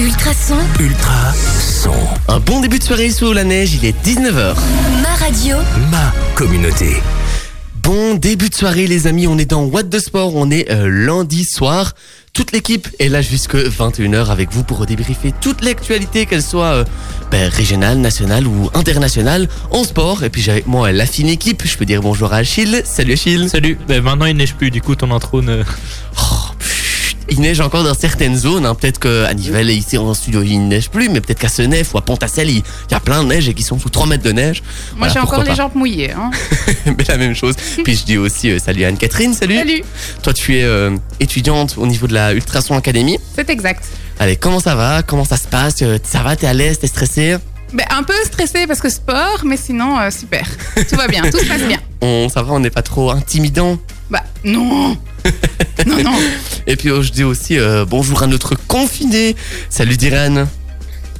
Ultrason, Ultra son. Un bon début de soirée sous la neige, il est 19h. ma radio, Ma communauté. Bon début de soirée les amis, on est dans What the Sport, on est euh, lundi soir. Toute l'équipe est là jusque 21h avec vous pour débriefer toute l'actualité, qu'elle soit euh, ben, régionale, nationale ou internationale en sport. Et puis j'ai avec moi la fine équipe, je peux dire bonjour à Achille. Salut Achille. Salut, ben maintenant il neige plus, du coup ton intro ne... Oh, il neige encore dans certaines zones, hein. peut-être qu'à Nivelles ici en studio il neige plus, mais peut-être qu'à Senef ou à Pontacelle il y a plein de neige et qui sont sous 3 mètres de neige. Moi, Voilà, j'ai encore les jambes mouillées. Hein. mais la même chose. Puis je dis aussi euh, salut Anne-Catherine, salut. Salut, Toi tu es euh, étudiante au niveau de la Ultrason Academy. c'est exact. Allez, comment ça va? Comment ça se passe? Euh, Ça va? T'es à l'aise? T'es stressé Ben, un peu stressé parce que sport, mais sinon, euh, super. Tout va bien, tout se passe bien. on, Ça va, on n'est pas trop intimidant Bah, non Non, non Et puis euh, je dis aussi euh, bonjour à notre confiné. Salut Diran.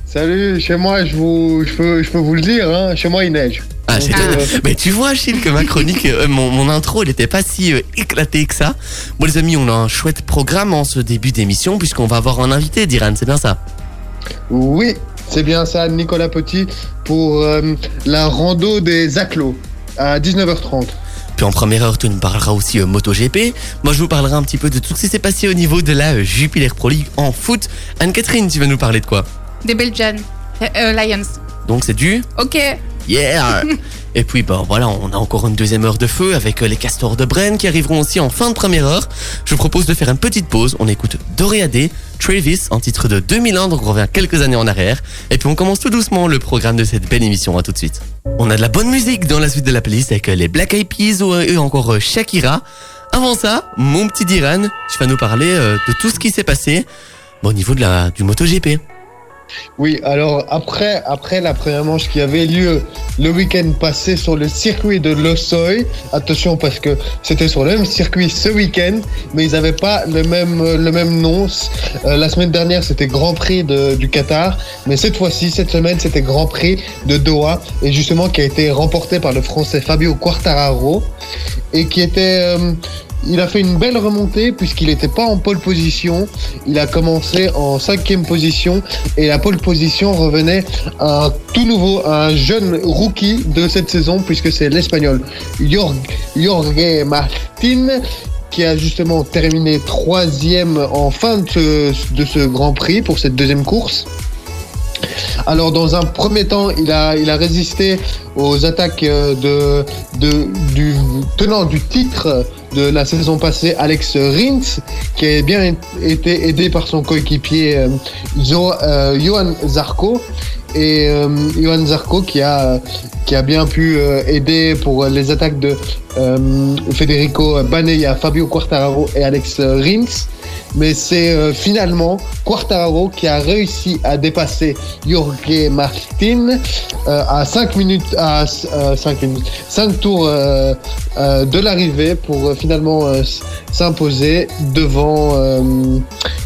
Salut, chez moi, je, vous, je, peux, je peux vous le dire, hein, chez moi il neige. Ah, toi. Euh, Mais tu vois, Achille, que ma chronique, euh, mon, mon intro, elle n'était pas si euh, éclatée que ça. Bon, les amis, on a un chouette programme en ce début d'émission, puisqu'on va avoir un invité, Diran, c'est bien ça? Oui, c'est bien ça, Nicolas Petit, pour euh, la rando des Aclos à 19h30. Puis en première heure, tu nous parleras aussi euh, MotoGP. Moi, je vous parlerai un petit peu de tout ce qui s'est passé au niveau de la euh, Jupiler Pro League en foot. Anne-Catherine, tu vas nous parler de quoi? Des Belgian. Euh, euh, Lions. Donc, c'est du Ok. Yeah Et puis, bah voilà, on a encore une deuxième heure de feu avec euh, les castors de Brenne qui arriveront aussi en fin de première heure. Je vous propose de faire une petite pause. On écoute Doréadé, Travis, en titre de 2001, donc on revient quelques années en arrière. Et puis on commence tout doucement le programme de cette belle émission. À tout de suite. On a de la bonne musique dans la suite de la playlist avec euh, les Black Eyed Peas ou, euh, encore Shakira. Avant ça, mon petit Diran, tu vas nous parler euh, de tout ce qui s'est passé bon, au niveau de la, du MotoGP. Oui, alors après, après la première manche qui avait lieu le week-end passé sur le circuit de Losoy, attention parce que c'était sur le même circuit ce week-end, mais ils n'avaient pas le même, le même nom. Euh, la semaine dernière, c'était Grand Prix du Qatar, mais cette fois-ci, cette semaine, c'était Grand Prix de Doha, et justement qui a été remporté par le Français Fabio Quartararo, et qui était... euh, il a fait une belle remontée puisqu'il n'était pas en pole position. Il a commencé en cinquième position et la pole position revenait à un tout nouveau, à un jeune rookie de cette saison puisque c'est l'espagnol Jorge, Martin qui a justement terminé troisième en fin de ce, Grand Prix pour cette deuxième course. Alors dans un premier temps, il a, résisté aux attaques euh, du tenant du titre de la saison passée, Alex Rins, qui a bien été aidé par son coéquipier euh, euh, Johan Zarco. Et euh, Johan Zarco qui a, qui a bien pu euh, aider pour les attaques de euh, Federico Banega, Fabio Quartararo et Alex Rins. Mais c'est euh, finalement Quartararo qui a réussi à dépasser Jorge Martin euh, à 5 minutes, à 5 minutes, 5 tours euh, euh, de l'arrivée pour euh, finalement euh, s'imposer devant euh,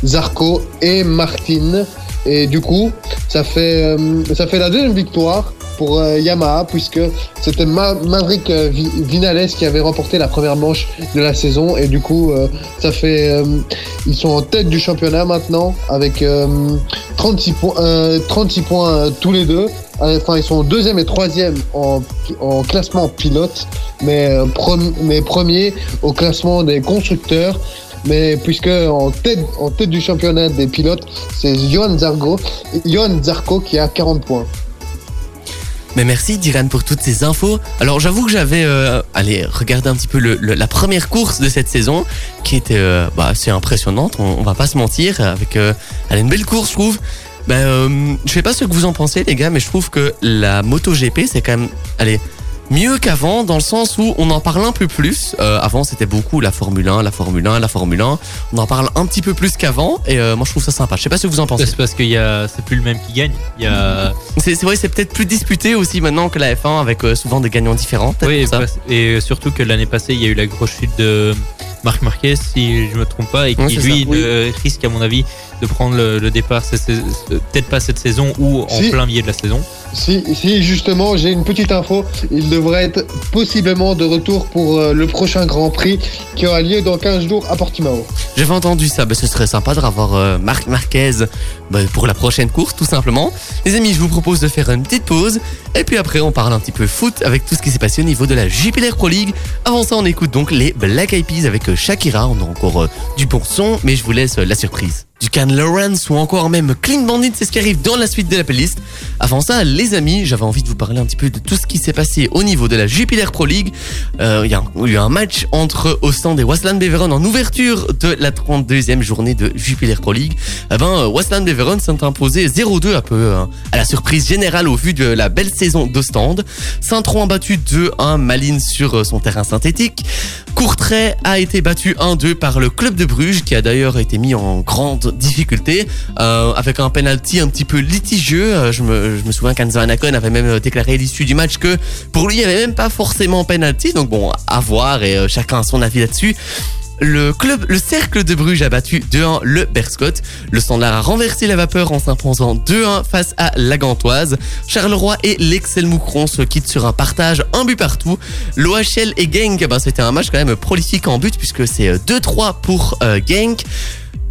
Zarco et Martin. Et du coup, ça fait, euh, ça fait la deuxième victoire pour euh, Yamaha puisque c'était Ma- Maverick euh, Vi- Vinales qui avait remporté la première manche de la saison. Et du coup ça fait ils sont en tête du championnat maintenant avec euh, 36 points 36 points tous les deux. Enfin ils sont deuxième et troisième en, en classement pilote mais, mais premier au classement des constructeurs mais puisque en tête, du championnat des pilotes, c'est Johan Zarco, Zarco qui a 40 points. Mais merci Diran pour toutes ces infos. Alors j'avoue que j'avais euh, allez regarder un petit peu la première course de cette saison qui était euh, bah, assez impressionnante, on, va pas se mentir, avec euh, elle a une belle course je trouve. Ben, je sais pas ce que vous en pensez les gars, mais je trouve que la MotoGP c'est quand même allez mieux qu'avant dans le sens où on en parle un peu plus. Euh, avant c'était beaucoup la Formule 1, la Formule 1, la Formule 1. On en parle un petit peu plus qu'avant et euh, moi je trouve ça sympa. Je sais pas ce que vous en pensez. C'est parce qu'il y a, c'est plus le même qui gagne. Il y a, C'est vrai, c'est peut-être plus disputé aussi maintenant que la F1 avec euh, souvent des gagnants différents. oui, ça. et surtout que l'année passée, il y a eu la grosse chute de, Marc Marquez, si je me trompe pas, et qui lui oui. euh, risque, à mon avis, de prendre le, le départ, euh, peut-être pas cette saison ou en Si. plein milieu de la saison. Si, si, justement, j'ai une petite info. Il devrait être possiblement de retour pour euh, le prochain Grand Prix qui aura lieu dans 15 jours à Portimao. J'avais entendu ça, bah, ce serait sympa de revoir euh, Marc Marquez bah, pour la prochaine course, tout simplement. Les amis, je vous propose de faire une petite pause, et puis après on parle un petit peu foot avec tout ce qui s'est passé au niveau de la Jupiler Pro League. Avant ça, on écoute donc les Black Eyed Peas avec Shakira, on a encore euh, du bon son, mais je vous laisse euh, la surprise. Du Can Lawrence ou encore même Clean Bandit, c'est ce qui arrive dans la suite de la playlist. Avant ça, les amis, j'avais envie de vous parler un petit peu de tout ce qui s'est passé au niveau de la Jupiler Pro League. Euh, Il y a eu un match entre Ostend et Wasland Beveren en ouverture de la 32e journée de Jupiler Pro League. Eh ben, euh, Wasland Beveren s'est imposé 0-2 un peu euh, à la surprise générale au vu de la belle saison d'Ostende. Saint-Tron a battu 2-1 Malines sur euh, son terrain synthétique. Courtrai a été battu 1-2 par le club de Bruges qui a d'ailleurs été mis en grande difficulté euh, avec un penalty un petit peu litigieux. Euh, je, me, souviens qu'Anza Anacon avait même euh, déclaré à l'issue du match que pour lui il n'y avait même pas forcément penalty. Donc bon, à voir et euh, chacun a son avis là-dessus. Le club, le cercle de Bruges a battu 2-1 le Berscott. Le Standard a renversé la vapeur en s'imposant 2-1 face à la Gantoise. Charleroi et l'Excel Moucron se quittent sur un partage, un but partout. L'OHL et Genk, eh ben, c'était un match quand même prolifique en but puisque c'est euh, 2-3 pour euh, Genk.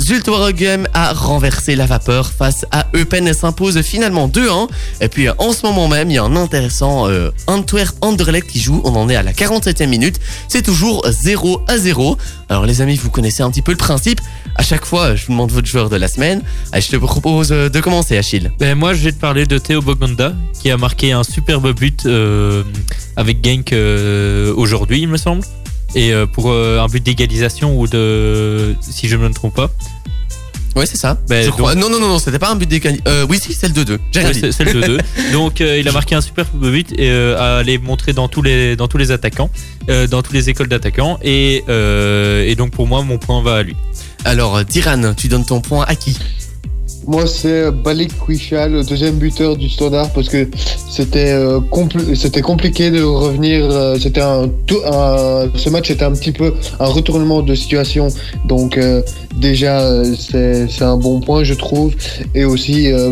Zultwaregem a renversé la vapeur face à Eupen et s'impose finalement 2-1. Et puis en ce moment même, il y a un intéressant euh, Antwerp Anderlecht qui joue. On en est à la 47e minute. C'est toujours 0 à 0. Alors les amis, vous connaissez un petit peu le principe. À chaque fois, je vous demande votre joueur de la semaine. Allez, je te propose euh, de commencer, Achille. Ben, moi, je vais te parler de Théo Boganda, qui a marqué un superbe but euh, avec Genk aujourd'hui, il me semble. Et euh, pour euh, un but d'égalisation ou de. Si je ne me trompe pas. Ouais, c'est ça. Ben, je donc- crois. Non, non, non, non, c'était pas un but d'égal. Euh, oui, si, c'est le 2-2. J'ai rien Ouais, dit. c'est le 2-2. Donc euh, il a marqué un superbe but et euh, à aller montrer dans tous les dans tous les attaquants, dans toutes les écoles d'attaquants et et donc pour moi mon point va à lui. Alors, Diran, tu donnes ton point à qui? Moi, c'est Balik Kwisha, le deuxième buteur du Standard, parce que c'était euh, compliqué de revenir. euh, ce match était un petit peu un retournement de situation. Donc euh, déjà, euh, c'est un bon point, je trouve. Et aussi euh,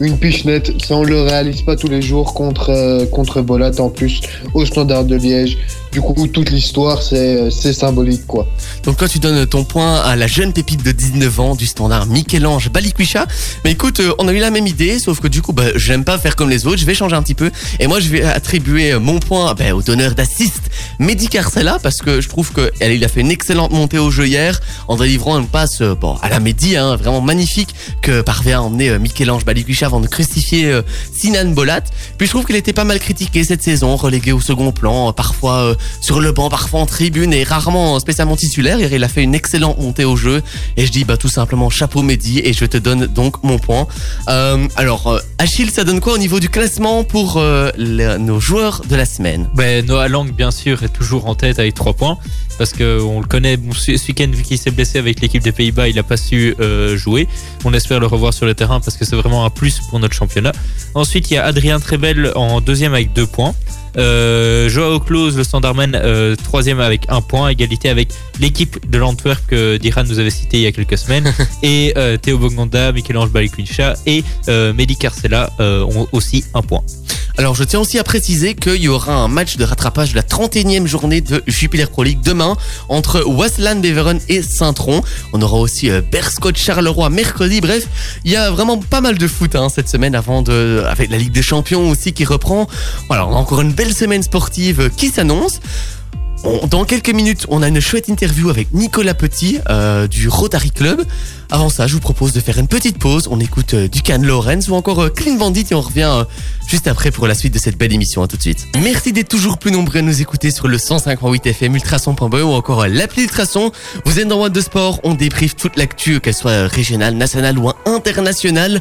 une pichenette, ça on le réalise pas tous les jours contre euh, contre Bolat en plus au Standard de Liège. Du coup, toute l'histoire, c'est symbolique quoi. Donc toi tu donnes ton point à la jeune pépite de 19 ans du standard Michel-Ange Balikwisha. Mais écoute, euh, on a eu la même idée, sauf que du coup, bah, j'aime pas faire comme les autres, je vais changer un petit peu. Et moi je vais attribuer mon point bah, au donneur d'assist, Mehdi Carcella, parce que je trouve qu'il a fait une excellente montée au jeu hier, en délivrant une passe euh, bon, à la Mehdi, hein, vraiment magnifique, que parvient à emmener euh, Michel-Ange Balikwisha avant de crucifier Sinan Bolat. Puis je trouve qu'il était pas mal critiqué cette saison, relégué au second plan, parfois euh, sur le banc, parfois en tribune et rarement spécialement titulaire. Il a fait une excellente montée au jeu et je dis bah tout simplement chapeau Mehdi et je te donne donc mon point. Euh, alors euh, Achille, ça donne quoi au niveau du classement pour euh, nos joueurs de la semaine? Ben Noah Lang bien sûr est toujours en tête avec 3 points parce que on le connaît. Ce week-end vu qu'il s'est blessé avec l'équipe des Pays-Bas, il a pas su jouer. On espère le revoir sur le terrain parce que c'est vraiment un plus pour notre championnat. Ensuite il y a Adrien Trebel en deuxième avec 2 points. Euh, Joao Klose, le standardman, euh, troisième avec un point, égalité avec l'équipe de l'Antwerp que Diran nous avait cité il y a quelques semaines, et euh, Théo Boganda, Michel-Ange et euh, Mehdi Carcella ont aussi un point. Alors je tiens aussi à préciser qu'il y aura un match de rattrapage de la 31e journée de Jupiler Pro League demain entre Wasland Beveren et Saint-Tron. On aura aussi Berscott Charleroi mercredi. Bref, il y a vraiment pas mal de foot hein, cette semaine avant de avec la Ligue des Champions aussi qui reprend. Voilà, on a encore une belle semaine sportive qui s'annonce. On- dans quelques minutes, on a une chouette interview avec Nicolas Petit euh, du Rotary Club. Avant ça, je vous propose de faire une petite pause. On écoute euh, du Can Lawrence ou encore euh, Clean Bandit et on revient euh, juste après pour la suite de cette belle émission. À tout de suite. Merci d'être toujours plus nombreux à nous écouter sur le 158 FM Ultrason.be ou encore l'appli Ultrason. Vous êtes dans Boîte de Sport, on débriefe toute l'actu, qu'elle soit régionale, nationale ou internationale,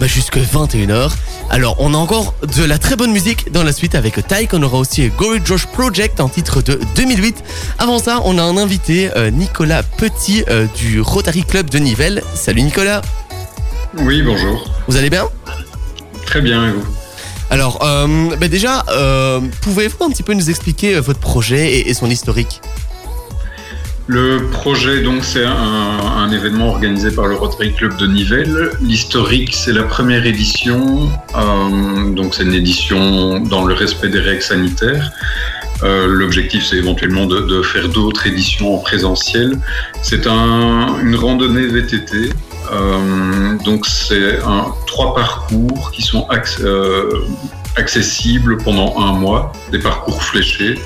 bah, jusque 21h. Alors, on a encore de la très bonne musique dans la suite avec Tyke. On aura aussi Gory Josh Project, un titre de 2008. Avant ça, on a un invité, Nicolas Petit du Rotary Club de Nivelles. Salut Nicolas, Oui, bonjour. vous allez bien? Très bien, et vous? Alors, euh, bah déjà, euh, pouvez-vous un petit peu nous expliquer euh, votre projet et, et son historique? Le projet, donc, c'est un, événement organisé par le Rotary Club de Nivelles. L'historique, c'est la première édition. euh, donc, c'est une édition dans le respect des règles sanitaires. Euh, L'objectif, c'est éventuellement de, faire d'autres éditions en présentiel. C'est un, une randonnée VTT. Euh, donc, c'est trois parcours qui sont acc- accessibles pendant un mois, des parcours fléchés.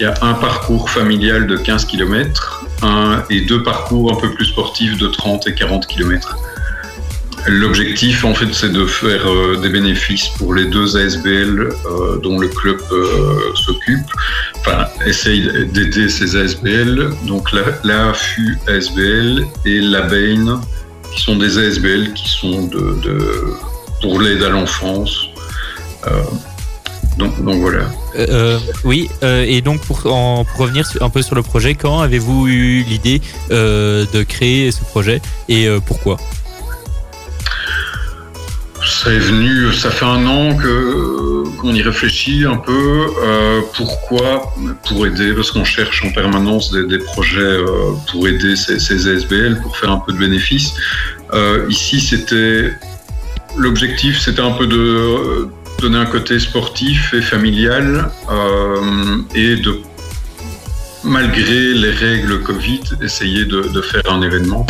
Il y a un parcours familial de 15 km un, et deux parcours un peu plus sportifs de 30 et 40 km. L'objectif, en fait, c'est de faire euh, des bénéfices pour les deux ASBL euh, dont le club euh, s'occupe. Enfin, essaye d'aider ces ASBL. Donc, la, la ASBL et la BAIN, qui sont des ASBL qui sont de, pour l'aide à l'enfance. Donc voilà. Euh, euh, oui, euh, et donc pour, pour revenir un peu sur le projet, quand avez-vous eu l'idée de créer ce projet et pourquoi? Ça venu, ça fait un an que qu'on y réfléchit un peu. Pourquoi? Pour aider, parce qu'on cherche en permanence des, projets pour aider ces, ces ASBL, pour faire un peu de bénéfices. Ici, c'était l'objectif, c'était un peu de donner un côté sportif et familial euh, et de malgré les règles Covid, essayer de, faire un événement.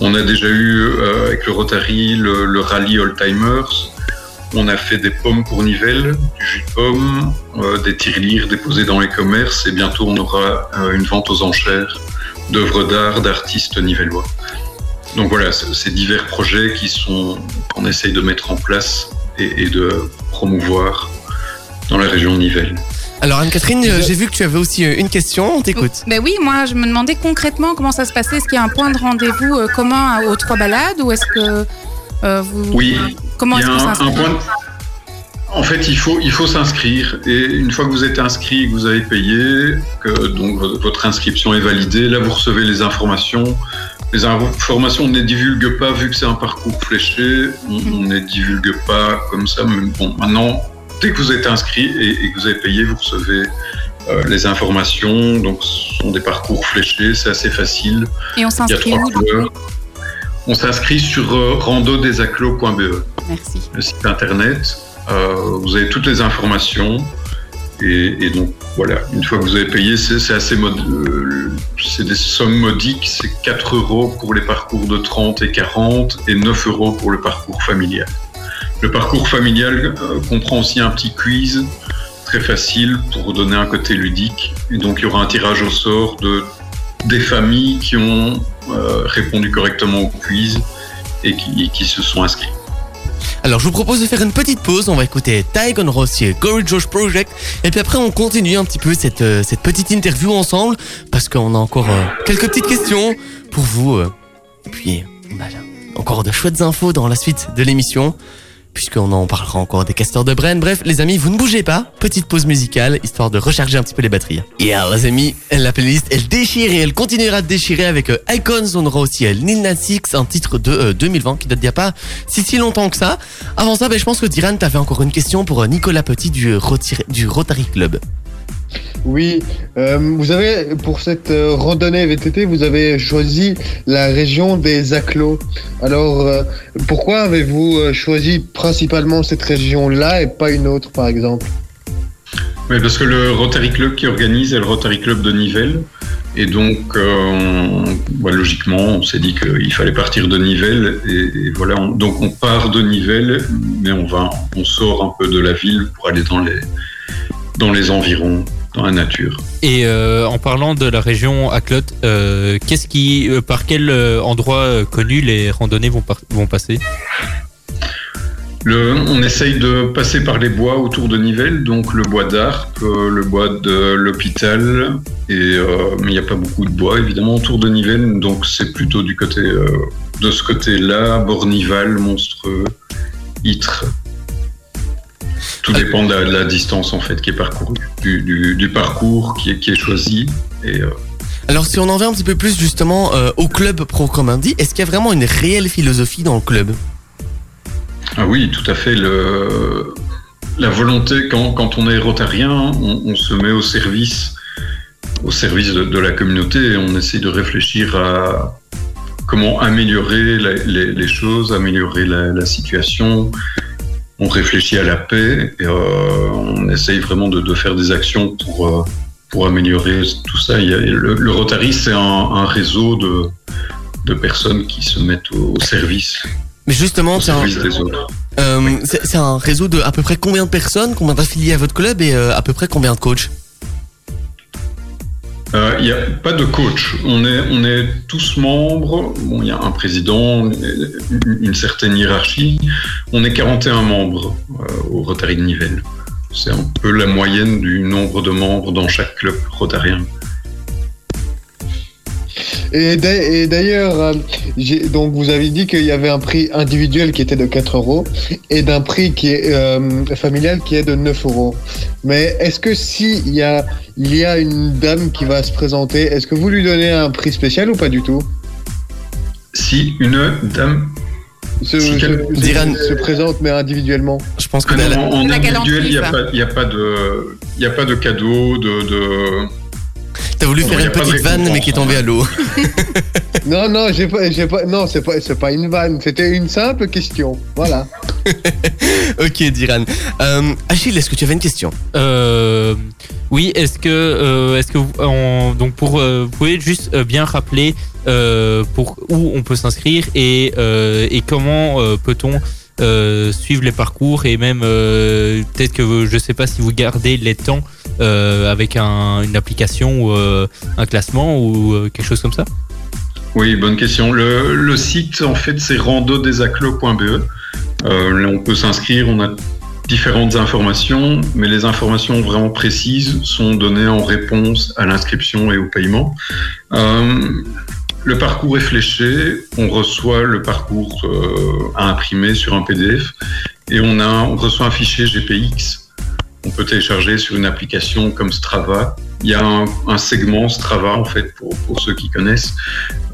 On a déjà eu euh, avec le Rotary le, le rallye Oldtimers. On a fait des pommes pour Nivelles, du jus de pomme, euh, des tirelires déposés dans les commerces et bientôt on aura une vente aux enchères d'œuvres d'art d'artistes nivellois. Donc voilà, ces divers projets qui sont qu'on essaye de mettre en place et, et de promouvoir dans la région de Nivelles. Alors Anne-Catherine, j'ai vu que tu avais aussi euh, une question, on t'écoute. Ben oui, moi je me demandais concrètement comment ça se passait. Est-ce qu'il y a un point de rendez-vous euh, commun aux trois balades ou est-ce que euh, vous Oui, comment Il y est-ce a qu'on un, un s'inscrit point. de- En fait, il faut, il faut s'inscrire et une fois que vous êtes inscrit et que vous avez payé, que donc vo- votre inscription est validée, là vous recevez les informations. Les informations, on ne les divulgue pas vu que c'est un parcours fléché, on on ne les divulgue pas comme ça. Mais bon, maintenant, dès que vous êtes inscrit et, et que vous avez payé, vous recevez euh, les informations. Donc, ce sont des parcours fléchés, c'est assez facile. Et on s'inscrit où. On s'inscrit sur euh, randodesaclos.be Merci. le site internet. Euh, vous avez toutes les informations. Et, donc voilà, une fois que vous avez payé, c'est assez mod- euh, c'est des sommes modiques. C'est 4 euros pour les parcours de 30 et 40 et 9 euros pour le parcours familial. Le parcours familial euh, comprend aussi un petit quiz très facile pour donner un côté ludique. Et donc il y aura un tirage au sort de des familles qui ont euh, répondu correctement au quiz et qui, se sont inscrits. Alors je vous propose de faire une petite pause, on va écouter Tygon Rossier, Gory Josh Project, et puis après on continue un petit peu cette, euh, petite interview ensemble, parce qu'on a encore euh, quelques petites questions pour vous. euh. et puis encore de chouettes infos dans la suite de l'émission, puisqu'on en parlera encore des castors de Bren. Bref, les amis, vous ne bougez pas, petite pause musicale, histoire de recharger un petit peu les batteries. Yeah les amis, la playlist elle déchire et elle continuera de déchirer avec euh, Icons, on aura aussi euh, Lil Nas un titre de euh, 2020 qui date d'il n'y a pas si si longtemps que ça. Avant ça, ben, je pense que Diran, t'avais encore une question pour euh, Nicolas Petit euh, du Rotary Club. Oui, euh, vous avez, pour cette euh, randonnée VTT, vous avez choisi la région des Aclos. Alors, euh, pourquoi avez-vous choisi principalement cette région-là et pas une autre, par exemple? Oui, parce que le Rotary Club qui organise est le Rotary Club de Nivelles. Et donc, on- bah, logiquement, on s'est dit qu'il fallait partir de Nivelles. Et, voilà, on- donc on part de Nivelles, mais on va, on sort un peu de la ville pour aller dans les environs, dans la nature. Et euh, en parlant de la région Aclot, euh, qu'est-ce qui, euh, par quel euh, endroit connu les randonnées vont, par- vont passer? Le, on essaye de passer par les bois autour de Nivelles, donc le bois d'Arp, le bois de l'hôpital, et mais il n'y a pas beaucoup de bois évidemment autour de Nivelles, donc c'est plutôt du côté de ce côté-là, Bornival, Monstreux, Ytre. Tout dépend de la, de la distance en fait qui est parcourue, du, du- du parcours qui est, qui est choisi. Et euh, Alors si on en vient un petit peu plus justement euh, au club proprement dit, est-ce qu'il y a vraiment une réelle philosophie dans le club? Ah oui, tout à fait. Le, la volonté, quand, quand on est rotarien, on, on se met au service au service de, de la communauté et on essaye de réfléchir à comment améliorer les, les choses, améliorer la, la situation. On réfléchit à la paix et euh, on essaye vraiment de, de faire des actions pour, euh, pour améliorer tout ça. Il y a- le, le Rotary, c'est un, un réseau de, de personnes qui se mettent au, au service, Mais justement, c'est un, euh, c'est un réseau de à peu près combien de personnes, combien d'affiliés à votre club et à peu près combien de coachs? Euh, Il n'y a pas de coach. On est, tous membres. Il y a un président, une, une certaine hiérarchie. On est 41 membres euh, au Rotary de Nivelles. C'est un peu la moyenne du nombre de membres dans chaque club rotarien. Et d'a- et d'ailleurs, euh, donc vous avez dit qu'il y avait un prix individuel qui était de 4 euros et d'un prix qui est euh, familial qui est de 9 euros. Mais est-ce que si il y a, il y a une dame qui va se présenter, est-ce que vous lui donnez un prix spécial ou pas du tout? Si une dame se, Si se- quel- se- Diran- se présente mais individuellement. Je pense que Ah la- en individuel, il n'y a, pas- il y a pas de, il y a pas de cadeau, de, de... t'as voulu faire une petite vanne mais qui est tombée à l'eau. Non, non, j'ai pas, j'ai pas, non, c'est pas, c'est pas une vanne, c'était une simple question. Voilà. ok, Diran. Euh, Achille, est-ce que tu avais une question? Euh, oui, est-ce que, euh, est-ce que vous, en- donc pour, euh, vous pouvez juste euh, bien rappeler euh, pour où on peut s'inscrire et, euh, et comment euh, peut-on euh, suivre les parcours et même euh, peut-être que je sais pas si vous gardez les temps euh, avec un- une application ou un classement ou quelque chose comme ça. Oui, bonne question. Le, site, en fait, c'est randodesaclos.be. On peut s'inscrire, on a différentes informations, mais les informations vraiment précises sont données en réponse à l'inscription et au paiement. Le parcours est fléché, on reçoit le parcours euh, à imprimer sur un PDF et on, reçoit un fichier GPX. On peut télécharger sur une application comme Strava. Il y a un, segment Strava, en fait, pour, ceux qui connaissent,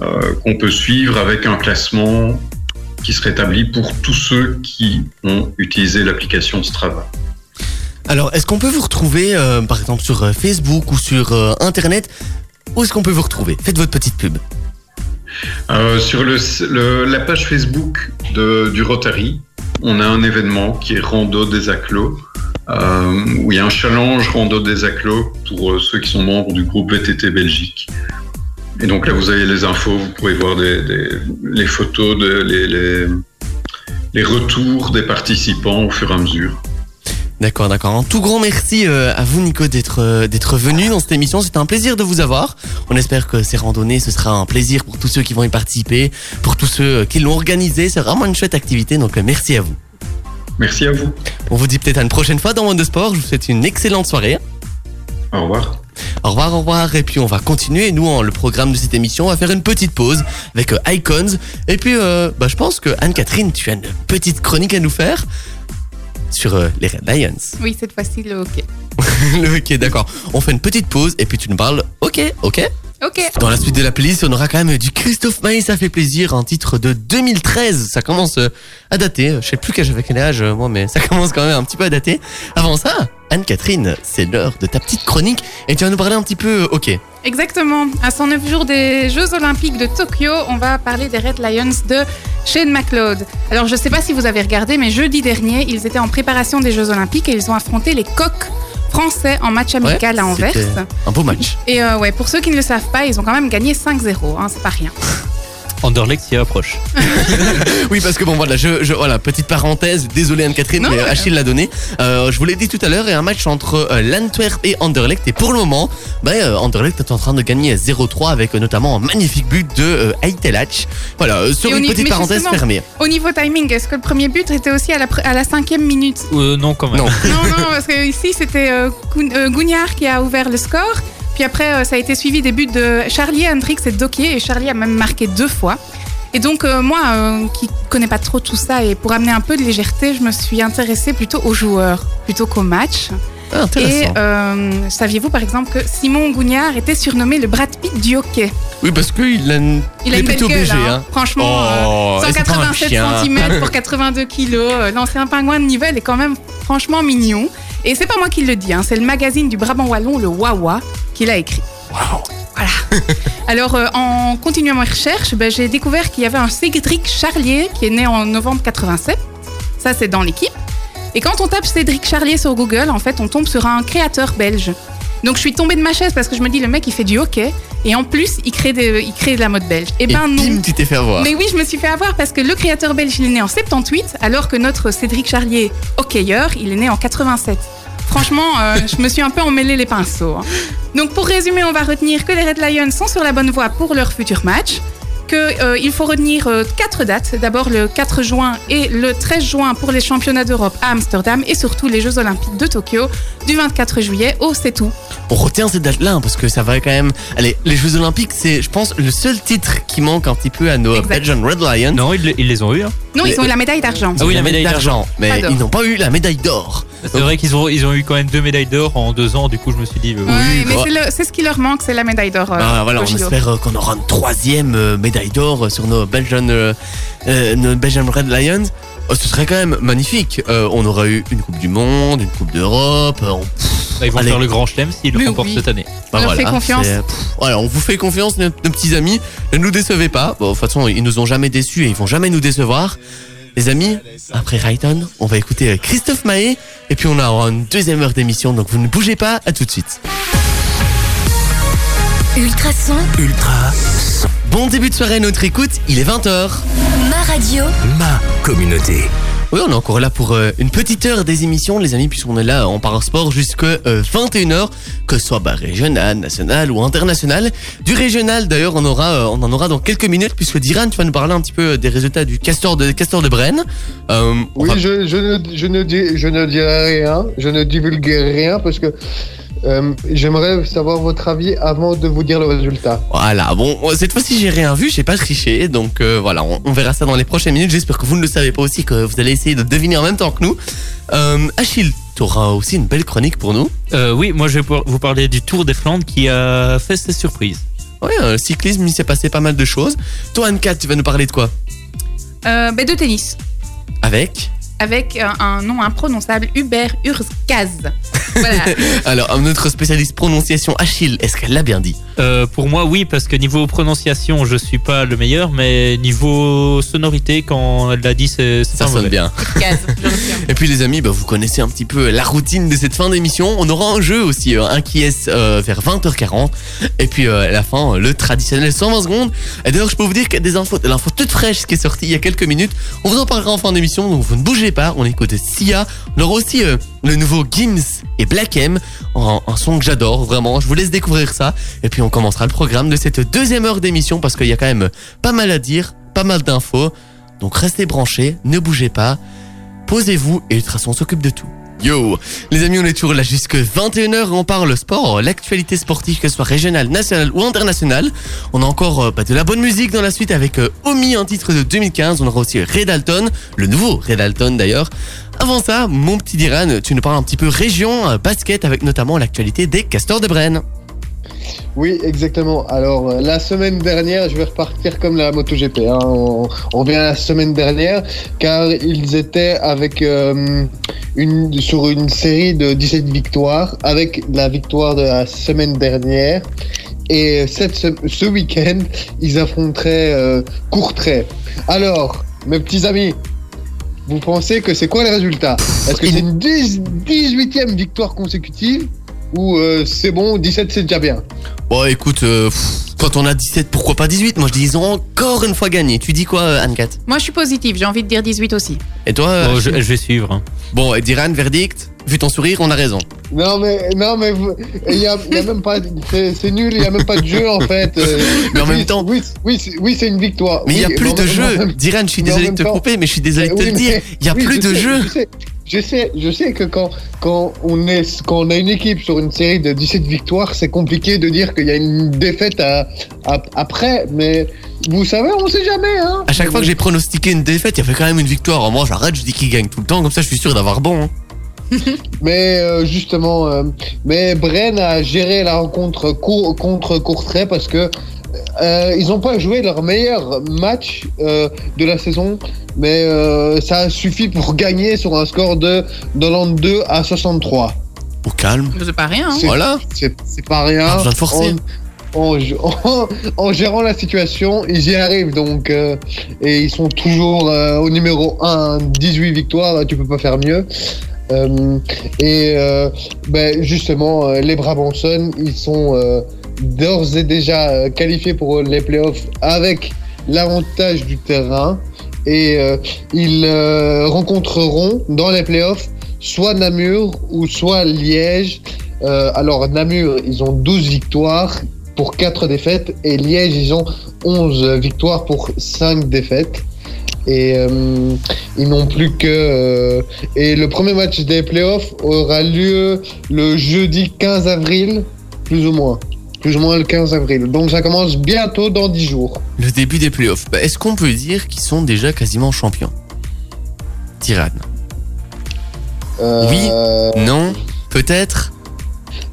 euh, qu'on peut suivre avec un classement qui serait établi pour tous ceux qui ont utilisé l'application Strava. Alors, est-ce qu'on peut vous retrouver, euh, par exemple, sur Facebook ou sur Internet? Où est-ce qu'on peut vous retrouver? Faites votre petite pub. Euh, sur la page Facebook du Rotary, on a un événement qui est Rando des Aclos, euh, où il y a un challenge Rando des Aclos pour euh, ceux qui sont membres du groupe VTT Belgique. Et donc là, vous avez les infos, vous pouvez voir les photos, les retours des participants au fur et à mesure. D'accord, d'accord. Un tout grand merci euh, à vous, Nico, d'être euh, d'être venu dans cette émission. C'était un plaisir de vous avoir. On espère que ces randonnées, ce sera un plaisir pour tous ceux qui vont y participer, pour tous ceux euh, qui l'ont organisé. C'est vraiment une chouette activité, donc merci à vous. Merci à vous. On vous dit peut-être à une prochaine fois dans Monde de Sport. Je vous souhaite une excellente soirée. Au revoir. Au revoir, au revoir. Et puis on va continuer, nous, en le programme de cette émission. On va faire une petite pause avec Icons. Et puis, euh, bah, je pense que Anne-Catherine, tu as une petite chronique à nous faire sur euh, les Red Lions. Oui, cette fois-ci, le hockey. Le- ok, d'accord. On fait une petite pause et puis tu nous parles. Ok, ok? Ok. Dans la suite de la playlist, on aura quand même du Christophe Maé, ça fait plaisir, un titre de 2013. Ça commence euh, à dater. Je sais plus j'avais quel âge, euh, moi, mais ça commence quand même un petit peu à dater. Avant ça, Anne-Catherine, c'est l'heure de ta petite chronique et tu vas nous parler un petit peu, euh, ok. Exactement. À 109 jours des Jeux Olympiques de Tokyo, on va parler des Red Lions de Shane McLeod. Alors, je ne sais pas si vous avez regardé, mais jeudi dernier, ils étaient en préparation des Jeux Olympiques et ils ont affronté les coqs français en match amical à Anvers. Un beau match. Et euh, ouais, pour ceux qui ne le savent pas, ils ont quand même gagné 5-0. Hein, c'est pas rien. Anderlecht s'y approche. Oui, parce que bon, voilà, je, je- voilà, petite parenthèse, désolé Anne-Catherine, mais Achille l'a donné. Euh, je vous l'ai dit tout à l'heure, il y a un match entre euh, l'Antwerp et Anderlecht, et pour le moment, ben, euh, Anderlecht est en train de gagner 0-3 avec euh, notamment un magnifique but de euh, Aitelach. Voilà, euh, sur Et une petite parenthèse fermée. Au niveau timing, est-ce que le premier but était aussi à la, à la cinquième minute? Euh, non, quand même. Non. Non, non, parce que ici c'était Gougnard qui a ouvert le score. Puis après, euh, ça a été suivi des buts de Charlie, Hendrix et Dokier. Et Charlie a même marqué deux fois. Et donc, euh, moi, euh, qui connais pas trop tout ça, et pour amener un peu de légèreté, je me suis intéressée plutôt aux joueurs, plutôt qu'aux matchs. Ah, Et euh, saviez-vous, par exemple, que Simon Gougnard était surnommé le Brad Pitt du hockey? Oui, parce qu'il a une... Il a une belle BG, hein. hein. franchement. Oh, euh, et c'est pas un 187 chien. cm pour 82 kilos. Euh, L'ancien pingouin de Nivelles est quand même franchement mignon. Et c'est pas moi qui le dis, hein, c'est le magazine du Brabant Wallon, le Wawa, qui l'a écrit. Alors, euh, en continuant mes recherches, ben, j'ai découvert qu'il y avait un Cédric Charlier qui est né en novembre 87. Ça, c'est dans l'équipe. Et quand on tape Cédric Charlier sur Google, en fait, on tombe sur un créateur belge. Donc, je suis tombée de ma chaise parce que je me dis, le mec, il fait du hockey. Et en plus, il crée, des- il crée de la mode belge. Eh Et ben non. bim, tu t'es fait avoir. Mais oui, je me suis fait avoir parce que le créateur belge, il est né en 78, alors que notre Cédric Charlier, hockeyeur, il est né en 87. Franchement, euh, je me suis un peu emmêlé les pinceaux. hein. Donc pour résumer, on va retenir que les Red Lions sont sur la bonne voie pour leur futur match, qu'il faut retenir euh, quatre dates, d'abord le 4 juin et le 13 juin pour les championnats d'Europe à Amsterdam et surtout les Jeux Olympiques de Tokyo du 24 juillet au c'est tout. On retient cette date-là hein, parce que ça va quand même. Allez, les Jeux Olympiques, c'est, je pense, le seul titre qui manque un petit peu à nos Exact. Belgian Red Lions. Non, ils, ils les ont eu. hein. Non, ils ont eu la médaille d'argent. Ah oui, la médaille d'argent, mais ils n'ont pas eu la médaille d'or. C'est vrai qu'ils ont, ils ont eu quand même deux médailles d'or en deux ans. Du coup, je me suis dit. euh, Ouais, mais bah. c'est le- c'est ce qui leur manque, c'est la médaille d'or. euh, Ah, voilà, on espère euh, qu'on aura une troisième euh, médaille d'or sur nos Belgian, nos Belgian Red Lions. Oh, ce serait quand même magnifique. Euh, on aurait eu une Coupe du Monde, une Coupe d'Europe. euh, on- Bah, ils vont Allez. faire le grand chelem s'ils le Mais remportent oui. cette année. bah, On leur fait confiance. c'est- pff, voilà, on vous fait confiance, nos, nos petits amis. Ne nous décevez pas. Bon, de toute façon, ils nous ont jamais déçus et ils vont jamais nous décevoir. Les amis, après Rayton, on va écouter euh, Christophe Mahé et puis on aura une deuxième heure d'émission. Donc vous ne bougez pas. À tout de suite. Ultrason, Ultra son. Bon début de soirée à notre écoute. Il est 20h. ma radio, Ma communauté. Oui, on est encore là pour euh, une petite heure des émissions, les amis, puisqu'on est là, on parle sport jusque euh, 21h, que ce soit bah, régional, national ou international. Du régional, d'ailleurs, on aura, euh, on en aura dans quelques minutes, puisque Diran, tu vas nous parler un petit peu des résultats du Castor de Castor de Brenne. Euh, Oui, va- je, je, ne, je, ne dis, je ne dirai rien, je ne divulguerai rien parce que euh, j'aimerais savoir votre avis avant de vous dire le résultat. Voilà, bon, cette fois-ci, j'ai rien vu, j'ai pas triché, donc euh, voilà, on, on verra ça dans les prochaines minutes. J'espère que vous ne le savez pas aussi, que vous allez essayer de deviner en même temps que nous. Euh, Achille, tu auras aussi une belle chronique pour nous. Euh, oui, moi je vais vous parler du Tour des Flandres qui a fait ses surprises. Ouais, euh, cyclisme, il s'est passé pas mal de choses. Toi, Anne-Cat, tu vas nous parler de quoi? Euh, ben, de tennis. Avec? Avec un nom imprononçable, Hubert Urzkaz. Voilà. Alors, notre spécialiste prononciation, Achille, est-ce qu'elle l'a bien dit Euh, pour moi, oui, parce que niveau prononciation, je suis pas le meilleur, mais niveau sonorité, quand elle l'a dit, c'est c'est Ça pas sonne mauvais. bien. Urzkaz, je retiens. Et puis, les amis, bah, vous connaissez un petit peu la routine de cette fin d'émission. On aura un jeu aussi, euh, un qui est euh, vers 20h40. Et puis, euh, à la fin, euh, le traditionnel 120 secondes. Et d'ailleurs, je peux vous dire qu'il y a des infos, de l'info toute fraîche qui est sortie il y a quelques minutes. On vous en parlera en fin d'émission, donc vous ne bougez pas. On écoute Sia. On aura aussi euh, le nouveau Gims et Black M, un, un son que j'adore, vraiment. Je vous laisse découvrir ça. Et puis, on commencera le programme de cette deuxième heure d'émission parce qu'il y a quand même pas mal à dire, pas mal d'infos. Donc, restez branchés, ne bougez pas. Posez-vous et Ultrason s'occupe de tout. Yo Les amis, on est toujours là jusque 21h on parle sport, l'actualité sportive, que ce soit régionale, nationale ou internationale. On a encore euh, bah, de la bonne musique dans la suite avec euh, Omi, un titre de 2015. On aura aussi Red Alton, le nouveau Red Alton d'ailleurs. Avant ça, mon petit Diran, tu nous parles un petit peu région, euh, basket avec notamment l'actualité des Castors de Brenne. Oui, exactement. Alors, euh, la semaine dernière, je vais repartir comme la MotoGP. Hein. On, on revient à la semaine dernière, car ils étaient avec euh, sur une série de 17 victoires, avec la victoire de la semaine dernière. Et cette, ce week-end, ils affronteraient euh, Courtrai. Alors, mes petits amis, vous pensez que c'est quoi le résultat? Est-ce que c'est une 10 18e victoire consécutive ou euh, c'est bon, 17 c'est déjà bien? Bon écoute, euh, quand on a 17, pourquoi pas 18 Moi je dis ils ont encore une fois gagné. Tu dis quoi euh, Anne-Cat Moi, je suis positive, j'ai envie de dire 18 aussi. Et toi euh, Bon, je, je vais suivre. hein. Bon, et Diran, verdict? Vu ton sourire, on a raison. Non mais non mais vous- il y a, il y a même pas c'est c'est nul il y a même pas de jeu en fait. euh. Mais en même Oui, temps- oui oui c'est- oui c'est une victoire. Mais il y a Oui, plus en de même- jeu. Diran, je suis mais en désolé de même te temps- couper, mais je suis désolé de te Oui, le mais- dire. Il y a oui, plus je de sais, jeu. Je sais, je sais, je sais que quand, quand, on est, quand on a une équipe sur une série de 17 victoires, c'est compliqué de dire qu'il y a une défaite à, à- après, mais vous savez, on sait jamais. Hein. À chaque fois que j'ai pronostiqué une défaite, il y avait quand même une victoire. Moi, j'arrête, je dis qu'il gagne tout le temps, comme ça, je suis sûr d'avoir bon. hein. Mais euh, justement, euh, mais Bren a géré la rencontre cour- contre Courtrai parce que euh, ils n'ont pas joué leur meilleur match euh, de la saison, mais euh, ça a suffi pour gagner sur un score de 92 à 63. Au calme. C'est pas rien. hein. Voilà. C'est pas rien. Pas besoin de forcer. en, en, en gérant la situation, ils y arrivent donc euh, et ils sont toujours euh, au numéro 1, 18 victoires, tu peux pas faire mieux. Euh, et euh, ben, justement, les Brabanson, ils sont euh, d'ores et déjà euh, qualifiés pour les playoffs avec l'avantage du terrain et euh, ils euh, rencontreront dans les playoffs soit Namur ou soit Liège. Alors Namur, ils ont 12 victoires pour 4 défaites et Liège, ils ont 11 victoires pour 5 défaites. Et ils n'ont plus que... et le premier match des playoffs aura lieu le jeudi 15 avril, plus ou moins. Plus ou moins le 15 avril. Donc ça commence bientôt dans 10 jours. Le début des playoffs. Bah, Est-ce qu'on peut dire qu'ils sont déjà quasiment champions? Tyrann. Euh, Oui? Non? Peut-être?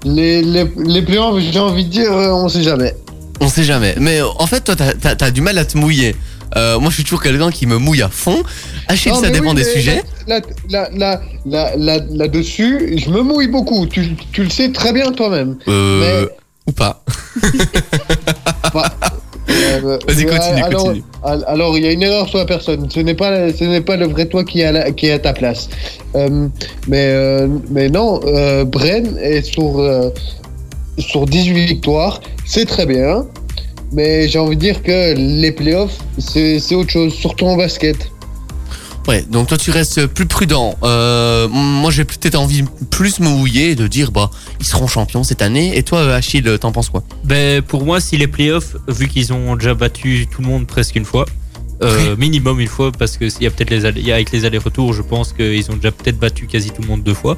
Les, les, les playoffs, j'ai envie de dire, euh, on sait jamais. On sait jamais. Mais en fait, toi, t'as- du mal à te mouiller. Euh, moi, je suis toujours quelqu'un qui me mouille à fond. Achille, Non, ça dépend oui, des sujets. Là, là, là, là, là, là, dessus je me mouille beaucoup. Tu, tu le sais très bien toi-même. Euh, mais- Ou pas. Euh, Vas-y, euh, alors, continue. al- Alors, il y a une erreur sur la personne. Ce n'est pas, ce n'est pas le vrai toi qui est à, la- qui est à ta place. Euh, mais, euh, mais non, euh, Bren est sur, sur 18 victoires. C'est très bien. Mais j'ai envie de dire que les playoffs, c'est c'est autre chose, surtout en basket. Ouais, donc toi, tu restes plus prudent. Euh, moi, j'ai peut-être envie de plus me mouiller et de dire, bah, ils seront champions cette année. Et toi, Achille, t'en penses quoi? Ben, pour moi, si les playoffs, vu qu'ils ont déjà battu tout le monde presque une fois, euh, minimum une fois, parce que s'il y a peut-être les il y a- avec les allers-retours, je pense qu'ils ont déjà peut-être battu quasi tout le monde deux fois.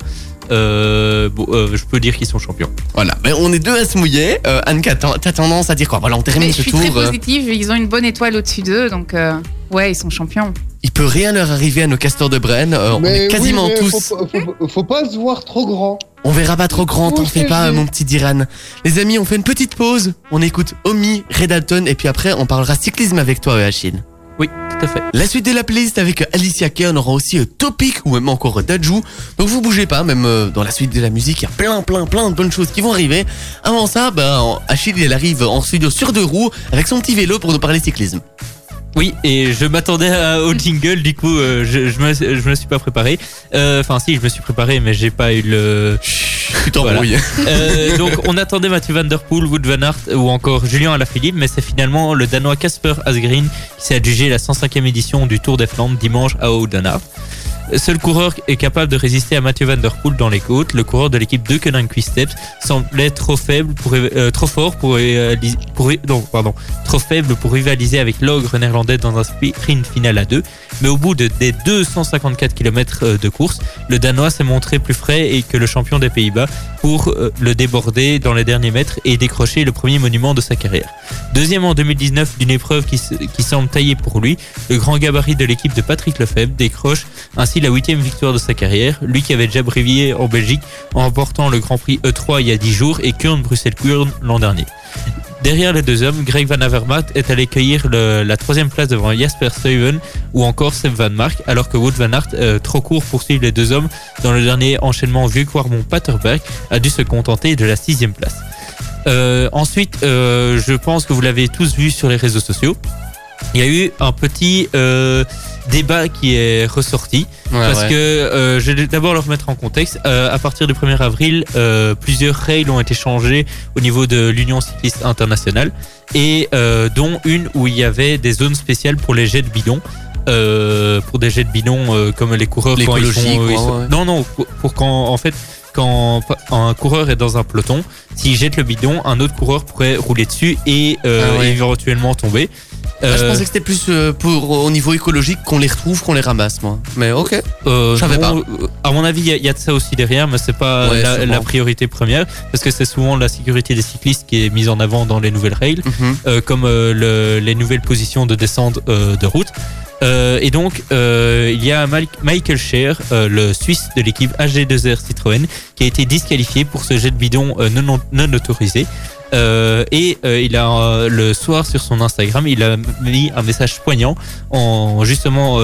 Euh, bon, euh, je peux dire qu'ils sont champions. Voilà, mais on est deux à se mouiller. Euh, Anne, t'as t'as tendance à dire quoi? Voilà, on termine Mais je ce suis tour. très positive. Ils ont une bonne étoile au-dessus d'eux, donc euh, ouais, ils sont champions. Il peut rien leur arriver à nos castors de Brenne. Euh, on est quasiment oui, tous. Faut, pas- faut, faut pas se voir trop grand. On verra pas trop grand, t'en fais pas, mon petit Diran. Les amis, on fait une petite pause. On écoute Omi, Red Alton, et puis après, on parlera cyclisme avec toi, euh, Achille. Oui, tout à fait. La suite de la playlist avec Alicia Kay, on aura aussi euh, Topic ou même encore euh, Dajou. Donc vous bougez pas, même euh, dans la suite de la musique, il y a plein, plein, plein de bonnes choses qui vont arriver. Avant ça, ben, Achille, il arrive en studio sur deux roues avec son petit vélo pour nous parler cyclisme. Oui, et je m'attendais à- au jingle, du coup, euh, je, je, me, je me suis pas préparé. Euh, Enfin, si, je me suis préparé, mais j'ai pas eu le. Tu t'embrouilles. Euh, donc, on attendait Mathieu Van Der Poel, Wood Van Aert ou encore Julien Alaphilippe, mais c'est finalement le Danois Casper Asgreen qui s'est adjugé la 105e édition du Tour des Flandres dimanche à Oudenaarde. Seul coureur capable de résister à Mathieu Van Der Poel dans les côtes. Le coureur de l'équipe de Kenan Quick-Steps semblait trop faible pour, euh, euh, rivaliser avec l'ogre néerlandais dans un sprint final à deux. Mais au bout de, des 254 km de course, le Danois s'est montré plus frais que le champion des Pays-Bas pour euh, le déborder dans les derniers mètres et décrocher le premier monument de sa carrière. Deuxième en 2019 d'une épreuve qui, qui semble taillée pour lui, le grand gabarit de l'équipe de Patrick Lefebvre décroche ainsi la huitième victoire de sa carrière, lui qui avait déjà brillé en Belgique en remportant le Grand Prix E3 il y a 10 jours et Kurn Bruxelles-Kurn l'an dernier. Derrière les deux hommes, Greg Van Avermaet est allé cueillir le- la troisième place devant Jasper Stuyven ou encore Seb Van Mark, alors que Wout Van Aert, euh, trop court pour suivre les deux hommes dans le dernier enchaînement vieux quarmont paterberg a dû se contenter de la sixième place. Euh, ensuite, euh, je pense que vous l'avez tous vu sur les réseaux sociaux. Il y a eu un petit euh, débat qui est ressorti parce que euh, je vais d'abord le remettre en contexte. Euh, à partir du 1er avril, euh, plusieurs règles ont été changées au niveau de l'Union cycliste internationale et dont une où il y avait des zones spéciales pour les jets de bidon. Pour des jets de bidon comme les coureurs quand ils L'écologie, sont, quoi, ils sont- ouais. non non pour, pour quand en fait quand un coureur est dans un peloton s'il jette le bidon un autre coureur pourrait rouler dessus et euh, Ah ouais. éventuellement tomber Ah, je Euh, pensais que c'était plus euh, pour au niveau écologique qu'on les retrouve, qu'on les ramasse, moi. Mais ok. Euh, Je savais non, euh, À mon avis, il y a- il y, a de ça aussi derrière, mais c'est pas Ouais, la, sûrement. la priorité première, parce que c'est souvent la sécurité des cyclistes qui est mise en avant dans les nouvelles règles, Mhm. euh, comme euh, le- les nouvelles positions de descente euh, de route. Euh, et donc, euh, il y a Michael Scher, euh, le Suisse de l'équipe AG2R Citroën, qui a été disqualifié pour ce jet de bidon euh, non, non autorisé. Euh, et euh, il a euh, le soir sur son Instagram, il a mis un message poignant en justement,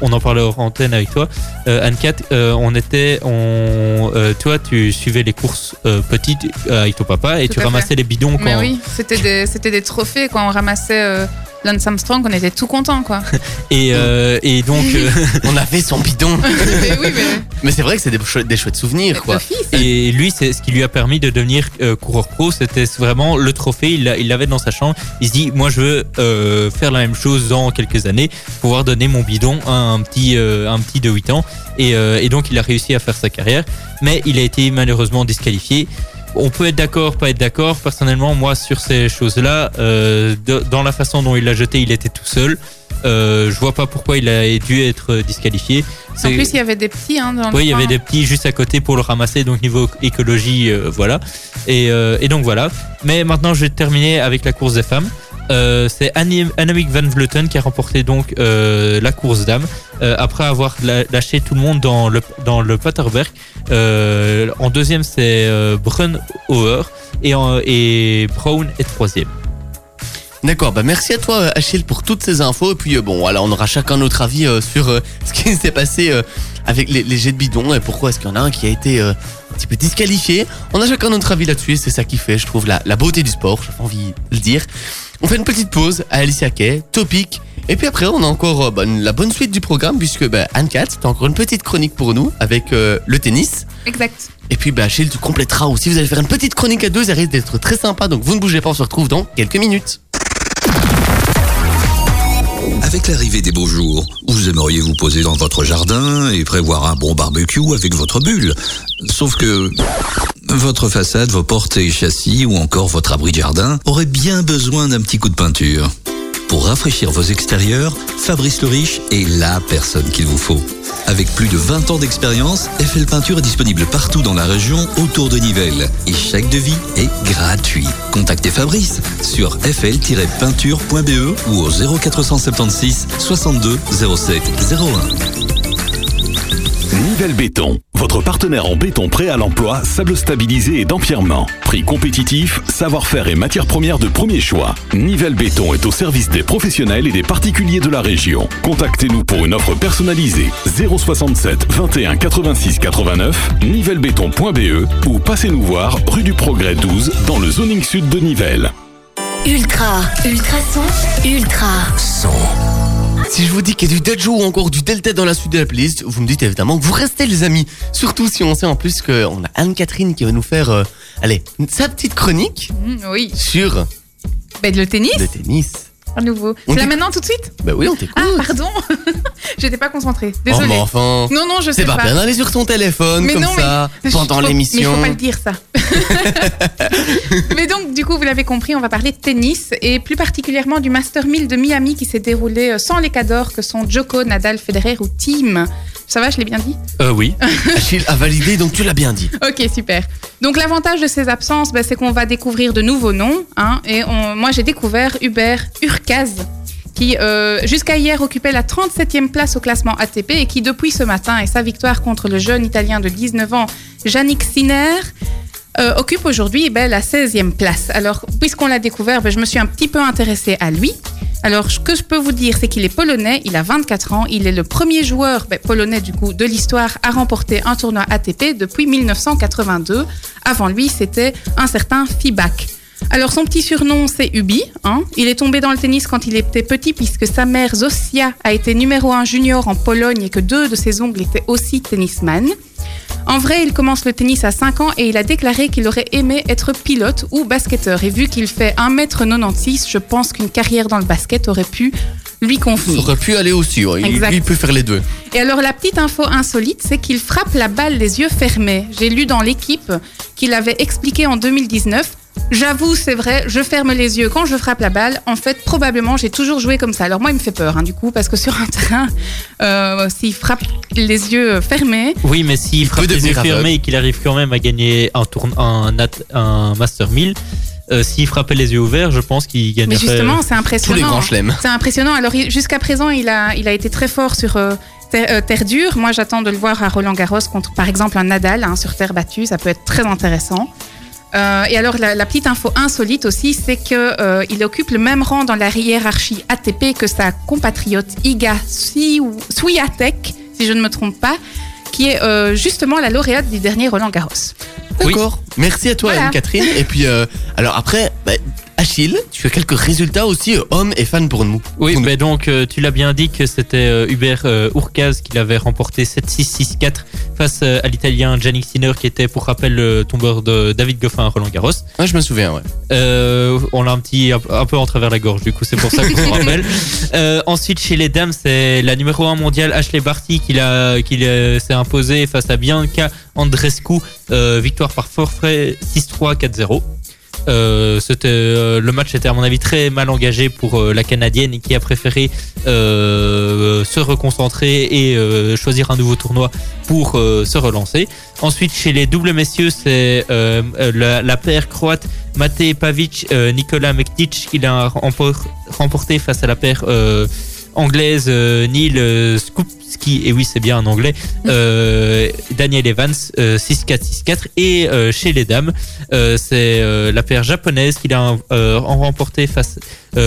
on en parlait hors antenne avec toi, Anne-Cat, on était, on, toi tu suivais les courses petites avec ton papa et Tout tu fait. ramassais les bidons quand. Mais oui, c'était des, c'était des trophées quand on ramassait Lance Armstrong, on était tout contents quoi. Et, euh, et donc. euh, On avait son bidon. mais oui, mais Mais c'est vrai que c'est des, chouettes- des chouettes souvenirs, quoi. Et lui, c'est ce qui lui a permis de devenir euh, coureur pro. C'était vraiment le trophée. Il l'a- il l'avait dans sa chambre. Il se dit, moi, je veux euh, faire la même chose dans quelques années, pouvoir donner mon bidon à un petit, euh, un petit de 8 ans. Et, euh, et donc, il a réussi à faire sa carrière. Mais il a été malheureusement disqualifié. On peut être d'accord, pas être d'accord. Personnellement, moi, sur ces choses-là, euh, dans la façon dont il l'a jeté, il était tout seul. Euh, je vois pas pourquoi il a dû être disqualifié. En plus, il y avait des petits hein, dans oui, il y avait des petits juste à côté pour le ramasser, donc niveau écologie, euh, voilà. Et, euh, et donc voilà. Mais maintenant, je vais terminer avec la course des femmes. Euh, c'est Annemiek van Vleuten qui a remporté donc euh, la course d'âme euh, après avoir lâché tout le monde dans le dans le Paterberg. En deuxième, c'est euh, Brun Auer et, et Brown est troisième. D'accord, bah merci à toi Achille pour toutes ces infos. Et puis bon, voilà, on aura chacun notre avis sur ce qui s'est passé avec les, jets de bidon et pourquoi est-ce qu'il y en a un qui a été un petit peu disqualifié. On a chacun notre avis là-dessus c'est ça qui fait, je trouve, la, la beauté du sport, j'ai envie de le dire. On fait une petite pause à Alicia Kay, Topic, et puis après on a encore euh, bah, la bonne suite du programme puisque bah, Anne-Cat, t'as encore une petite chronique pour nous avec euh, le tennis. Exact. Et puis bah, Achille, tu compléteras aussi, vous allez faire une petite chronique à deux, ça risque d'être très sympa, donc vous ne bougez pas, on se retrouve dans quelques minutes. Avec l'arrivée des beaux jours, vous aimeriez vous poser dans votre jardin et prévoir un bon barbecue avec votre bulle. Sauf que votre façade, vos portes et châssis ou encore votre abri de jardin auraient bien besoin d'un petit coup de peinture. Pour rafraîchir vos extérieurs, Fabrice le Riche est la personne qu'il vous faut. Avec plus de 20 ans d'expérience, FL Peinture est disponible partout dans la région autour de Nivelles et chaque devis est gratuit. Contactez Fabrice sur fl-peinture.be ou au 0476 62 07 01. Nivelle Béton, votre partenaire en béton prêt à l'emploi, sable stabilisé et d'empierrement. Prix compétitif, savoir-faire et matières premières de premier choix. Nivelle Béton est au service des professionnels et des particuliers de la région. Contactez-nous pour une offre personnalisée 067 21 86 89 nivellebéton.be ou passez-nous voir rue du Progrès 12 dans le zoning sud de Nivelles. Ultra, ultrason, ultra. Si je vous dis qu'il y a du Dejo ou encore du Delta dans la suite de la playlist, vous me dites évidemment que vous restez les amis. Surtout si on sait en plus qu'on a Anne-Catherine qui va nous faire, euh, allez, sa petite chronique Mm, oui. sur Ben, le tennis, le tennis. À nouveau. C'est là maintenant tout de suite? Bah oui, on t'écoute. Ah, pardon. J'étais pas concentrée. Oh, Désolée. mais enfin, non, non, je sais c'est pas pas. bien d'aller sur ton téléphone Mais comme non, ça mais- pendant l'émission. Mais faut pas le dire ça. mais donc, du coup, vous l'avez compris, on va parler de tennis et plus particulièrement du Master 1000 de Miami qui s'est déroulé euh, sans les cadors que sont Joko, Nadal, Federer ou Team. Ça va, je l'ai bien dit Euh, oui. Achille a validé, donc tu l'as bien dit. Ok, super. Donc l'avantage de ces absences, ben, c'est qu'on va découvrir de nouveaux noms. hein, et on- moi, j'ai découvert Hubert Urcaz, qui euh, jusqu'à hier occupait la 37e place au classement ATP et qui depuis ce matin et sa victoire contre le jeune Italien de 19 ans, Yannick Sinner, euh, occupe aujourd'hui ben, la 16e place. Alors, puisqu'on l'a découvert, ben, je me suis un petit peu intéressée à lui. Alors, ce que je peux vous dire, c'est qu'il est polonais, il a 24 ans, il est le premier joueur ben, polonais du coup de l'histoire à remporter un tournoi ATP depuis 1982. Avant lui, c'était un certain Fibak. Alors son petit surnom c'est Ubi. Hein. Il est tombé dans le tennis quand il était petit puisque sa mère Zosia a été numéro 1 junior en Pologne et que deux de ses oncles étaient aussi tennisman. En vrai, il commence le tennis à 5 ans et il a déclaré qu'il aurait aimé être pilote ou basketteur. Et vu qu'il fait 1m96, je pense qu'une carrière dans le basket aurait pu lui Ça convenir. aurait pu aller aussi, ouais. il, il peut faire les deux. Et alors la petite info insolite, c'est qu'il frappe la balle les yeux fermés. J'ai lu dans l'équipe qu'il avait expliqué en 2019. J'avoue, c'est vrai, je ferme les yeux quand je frappe la balle. En fait, probablement, j'ai toujours joué comme ça. Alors moi, il me fait peur, hein, du coup, parce que sur un terrain, euh, s'il frappe les yeux fermés, Oui, mais s'il frappe les yeux fermés et qu'il arrive quand même à gagner un, tourne, un, Master 1000, euh, s'il frappait les yeux ouverts, je pense qu'il mais gagnerait. justement, c'est Tous les impressionnant. grands chelems. C'est impressionnant. Alors jusqu'à présent, il a, il a été très fort sur euh, terre, euh, terre dure. Moi, j'attends de le voir à Roland Garros contre, par exemple, un Nadal hein, sur terre battue. Ça peut être très intéressant. Euh, et alors, la, la petite info insolite aussi, c'est que euh, il occupe le même rang dans la hiérarchie ATP que sa compatriote Iga Swi- Swiatek, si je ne me trompe pas, qui est euh, justement la lauréate du dernier Roland Garros. D'accord. Merci à toi, Voilà. Anne-Catherine. Et puis, euh, alors après, bah, Achille, tu as quelques résultats aussi, euh, hommes et fans pour nous. Oui, mais donc euh, tu l'as bien dit que c'était euh, Hubert euh, Urkaz qui l'avait remporté 7-6-6-4 face à l'Italien Yannick Sinner qui était pour rappel le tombeur de David Goffin à Roland Garros. Ouais, je me souviens, ouais. On l'a un petit un, un peu en travers la gorge du coup c'est pour ça qu'on se rappelle. Ensuite chez les dames c'est la numéro 1 mondiale Ashley Barty qui, l'a- qui s'est imposée face à Bianca Andrescu. Victoire par forfait 6-3 4-0. Euh, c'était euh, le match était à mon avis très mal engagé pour euh, la canadienne qui a préféré se reconcentrer et choisir un nouveau tournoi pour se relancer. Ensuite chez les doubles messieurs c'est la, paire croate Matej Pavic Nicolas Mektic qui l'a rempor- remporté face à la paire anglaise Neil euh, Skupski et oui c'est bien un anglais euh, Daniel Evans euh, 6-4 6-4 et euh, chez les dames euh, c'est la paire japonaise qui l'a euh, remporté face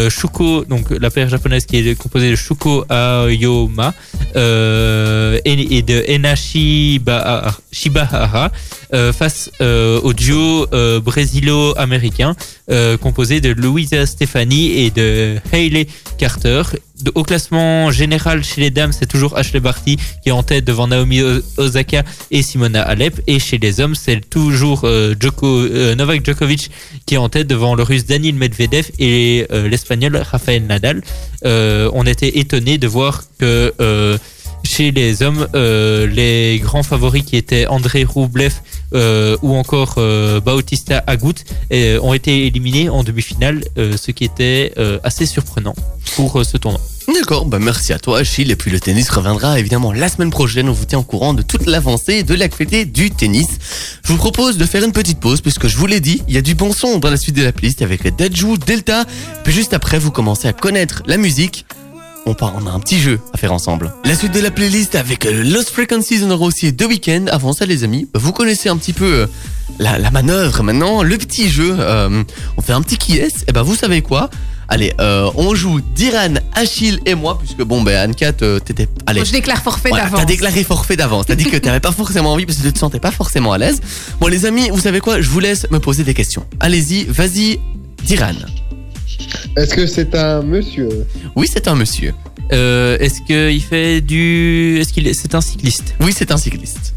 Shuko donc la paire japonaise qui est composée de Shuko Aoyama et, et de Ena Shiba- Shibahara face au duo brésilo-américain composé de Louisa Stefani et de Hayley Carter. Au classement général chez les dames, c'est toujours Ashley Barty qui est en tête devant Naomi Osaka et Simona Alep. Et chez les hommes, c'est toujours euh, euh, Novak Djokovic qui est en tête devant le russe Daniil Medvedev et euh, l'espagnol Rafael Nadal. On était étonné de voir que chez les hommes, les grands favoris qui étaient André Roublev ou encore Bautista Agut ont été éliminés en demi-finale, ce qui était assez surprenant pour ce tournoi. D'accord, bah merci à toi Achille. Et puis le tennis reviendra évidemment la semaine prochaine. On vous tient au courant de toute l'avancée de l'actualité du tennis. Je vous propose de faire une petite pause puisque je vous l'ai dit, il y a du bon son dans la suite de la playlist avec Dajou, Delta. Puis juste après, vous commencez à connaître la musique. On, part, on a un petit jeu à faire ensemble. La suite de la playlist avec euh, Lost Frequencies, on aura aussi deux week-ends. Avant ça, les amis, bah, vous connaissez un petit peu euh, la, manœuvre maintenant, le petit jeu. euh, on fait un petit qui est. Et ben vous savez quoi? Allez, euh, on joue Diran, Achille et moi, puisque bon, ben Anne-Cat, euh, t'étais. Allez. Je déclare forfait Voilà, d'avance. T'as déclaré forfait d'avance. T'as dit que t'avais pas forcément envie parce que tu te sentais pas forcément à l'aise. Bon, les amis, vous savez quoi? Je vous laisse me poser des questions. Allez-y, vas-y, Diran. Est-ce que c'est un monsieur? Oui, c'est un monsieur. Euh, Est-ce qu'il fait du... Est-ce qu'il est... C'est un cycliste? Oui, c'est un cycliste.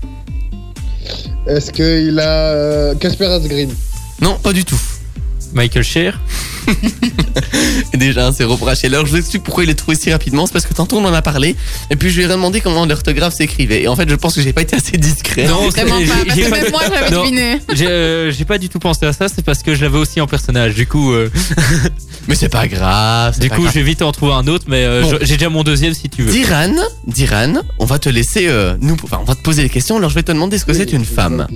Est-ce qu'il a euh, Casper Asgreen? Non, pas du tout. Michael Scher Et déjà, c'est reproché. Alors, je vous explique pourquoi il est trouvé si rapidement. C'est parce que tantôt on en a parlé. Et puis, je lui ai demandé comment l'orthographe s'écrivait. Et en fait, je pense que j'ai pas été assez discret. Non, Vraiment c'est- pas, j'ai- parce que pas- même moi j'avais deviné. J'ai euh, j'ai pas du tout pensé à ça, c'est parce que je l'avais aussi en personnage. Du coup, euh, Mais c'est pas grave. du pas coup, grave. je vais vite en trouver un autre, mais euh, Bon. j'ai déjà mon deuxième si tu veux. Diran, Diran, on va te laisser euh, nous, enfin, on va te poser des questions. Alors, je vais te demander ce que c'est une femme.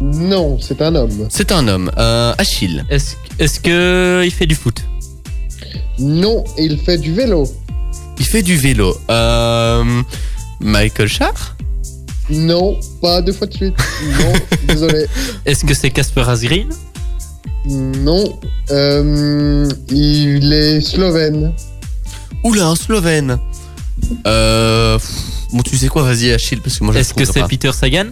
Non, c'est un homme. C'est un homme. Euh, Achille. Est-ce que il fait du foot? Non, il fait du vélo. Il fait du vélo. Euh, Michael Char Non, pas deux fois de suite. Non, désolé. Est-ce que c'est Casper Asgreen Non, euh, il est slovène. Oula, un Slovène. Euh, pff, bon, tu sais quoi, vas-y, Achille, parce que moi je Est-ce que c'est. Peter Sagan?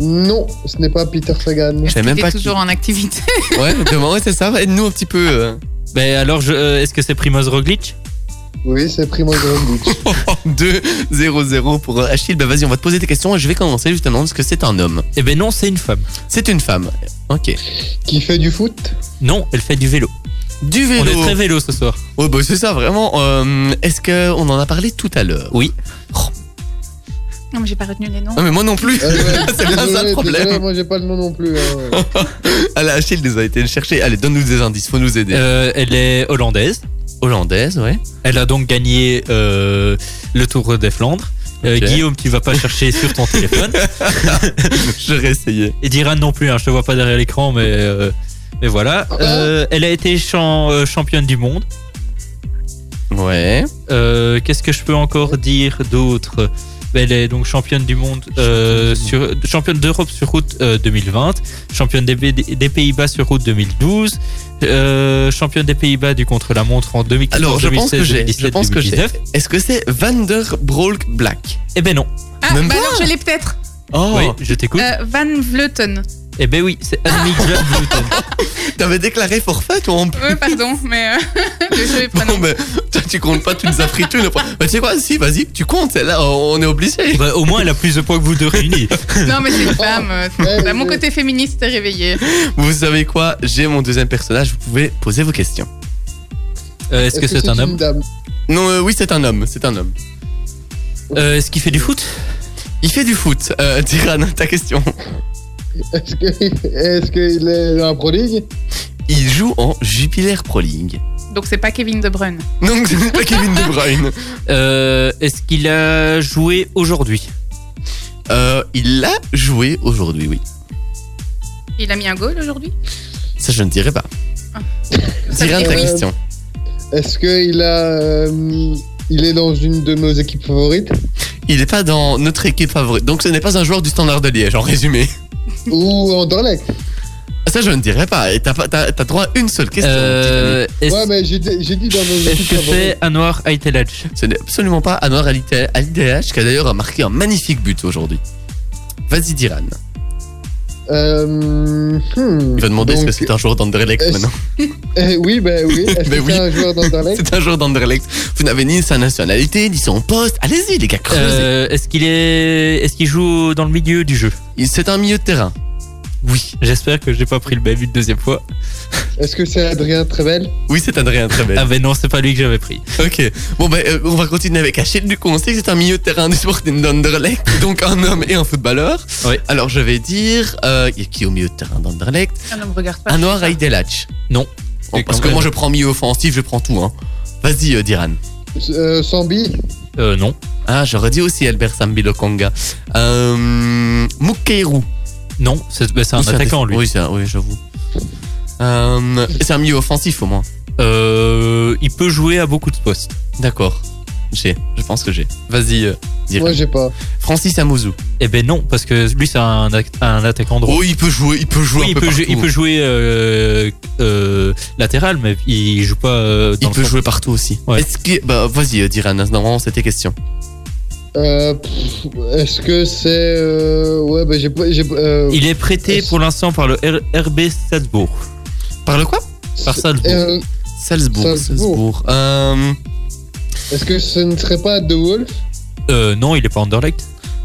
Non, ce n'est pas Peter Sagan. Je savais même pas qui. toujours en activité. Ouais, demain, ouais, c'est ça. Aide-nous un petit peu. euh. Ben alors, je- euh, est-ce que c'est Primoz Roglic? Oui, c'est Primo Roglic. 2-0-0 pour Achille. Bah vas-y, on va te poser des questions et je vais commencer justement parce que c'est un homme. Eh ben non, c'est une femme. C'est une femme. Ok. Qui fait du foot? Non, elle fait du vélo. Du vélo. On est très vélo ce soir. Ouais, bah c'est ça, vraiment. Euh, Est-ce qu'on en a parlé tout à l'heure? Oui. Non, mais j'ai pas retenu les noms. Non, mais moi non plus. Ouais, C'est bien ça, le problème. désolé, moi j'ai pas le nom non plus. hein. Allez, Achille nous a été le chercher. Allez, donne-nous des indices, faut nous aider. Euh, elle est hollandaise. Hollandaise, ouais. Elle a donc gagné euh, le Tour des Flandres. Euh. Guillaume, tu vas pas chercher sur ton téléphone. J'aurais essayé. Et Diran non plus, hein, je te vois pas derrière l'écran, mais, euh, mais voilà. Euh, elle a été champ- euh, championne du monde. Ouais. Euh, Qu'est-ce que je peux encore dire d'autre? Elle est donc championne du monde, euh, sur, championne d'Europe sur route euh, 2020, championne des, des Pays-Bas sur route 2012, euh, championne des Pays-Bas du contre-la-montre en 2014, Alors, je pense 2016, que j'ai. 2017, Je pense que j'ai. 2019. Est-ce que c'est Vander Broek Black? Eh ben non. Ah, Même bah pas. alors je l'ai peut-être. Oh, Oui, je t'écoute. Euh, Van Vleuten. Eh ben oui, c'est van Vleuten. t'avais déclaré forfait toi en plus. Ouais, pardon, mais euh, le jeu est prenant. Bon, mais toi, tu comptes pas, tu nous as pris tout. Bah, tu sais quoi, si, vas-y, tu comptes, là, on est obligé. Bah, au moins, elle a plus de points que vous deux réunis. Non, mais c'est une femme. euh, Ouais, bah, mon côté féministe est réveillé. Vous savez quoi, j'ai mon deuxième personnage, vous pouvez poser vos questions. Euh, Est-ce que c'est un une homme dame Non, euh, oui, c'est un homme, c'est un homme. Euh, Est-ce qu'il fait du foot? Il fait du foot. Euh, Tiran, ta question. Est-ce que- est-ce qu'il est dans la Pro League Il joue en Jupiler Pro League. Donc c'est pas Kevin De Bruyne. Donc, ce n'est pas Kevin De Bruyne. Euh, Est-ce qu'il a joué aujourd'hui? Euh, il l'a joué aujourd'hui, oui. Il a mis un goal aujourd'hui? Ça, je ne dirais pas. Me dit ta oui. question. Est-ce qu'il a. euh, il est dans une de nos équipes favorites? Il n'est pas dans notre équipe favorite. Donc, ce n'est pas un joueur du Standard de Liège, en résumé. Ou Anderlecht Ça, je ne dirais pas. Et t'as pas- t'as t'as droit à une seule question. euh, Est-ce Ouais, mais j'ai dit j'ai dit dans nos est-ce que c'est Anwar Aitelaj Ce n'est absolument pas Anwar Alideach qui a d'ailleurs marqué un magnifique but aujourd'hui. Vas-y, Diran. Euh, hmm, Il va demander est-ce que c'est un joueur d'Anderlecht est-ce- maintenant. eh, oui, ben oui. Est-ce Ben que oui. c'est un joueur d'Anderlecht C'est un joueur d'Anderlecht. Vous n'avez ni sa nationalité, ni son poste. Allez-y, les gars, creusez. Euh, Est-ce qu'il est, est-ce qu'il joue dans le milieu du jeu? Il- C'est un milieu de terrain. Oui. J'espère que j'ai pas pris le même une deuxième fois. Est-ce que c'est Adrien Trevel Oui, c'est Adrien très Ah ben non, c'est pas lui que j'avais pris. Ok. Bon, ben, euh, on va continuer avec Achille. Du coup, on sait que c'est un milieu de terrain du Sporting d'Anderlecht. Donc, un homme et un footballeur. Oui. Alors, je vais dire. euh, Il y a qui au milieu de terrain d'Anderlecht Ah non, me regarde pas. Anwar Aidelach. Non. Bon, parce que moi, je prends milieu offensif, je prends tout. Hein. Vas-y, euh, Diran. euh, Sambi? Euh, non. Ah, j'aurais dit aussi Albert Sambi Lokonga. Euh, Mukeiru. Non, c'est ben, c'est un Oui, attaquant lui. Oui, c'est un- oui j'avoue. Euh, c'est un milieu offensif au moins. Euh, il peut jouer à beaucoup de postes. D'accord. J'ai, je pense que j'ai. Vas-y, euh. Moi, j'ai pas. Francis Amouzou. Eh ben non, parce que lui c'est un, attaquant droit. Oh, il peut jouer, il peut jouer Oui, un il, peu peut jouer, partout. il peut jouer euh, euh, latéral, mais il joue pas. euh, Il peut jouer partout aussi. Ouais. Est-ce que, bah, vas-y, euh, Diran, normalement, c'était question. Euh, Est-ce que c'est. euh, Ouais, ben j'ai euh, Il est prêté pour l'instant par le R- RB Salzbourg. Par le quoi? Par Salzbourg. euh, Salzbourg. Salzbourg. Salzbourg. Euh, Est-ce que ce ne serait pas De Wolf? Euh, non, il est pas Anderlecht.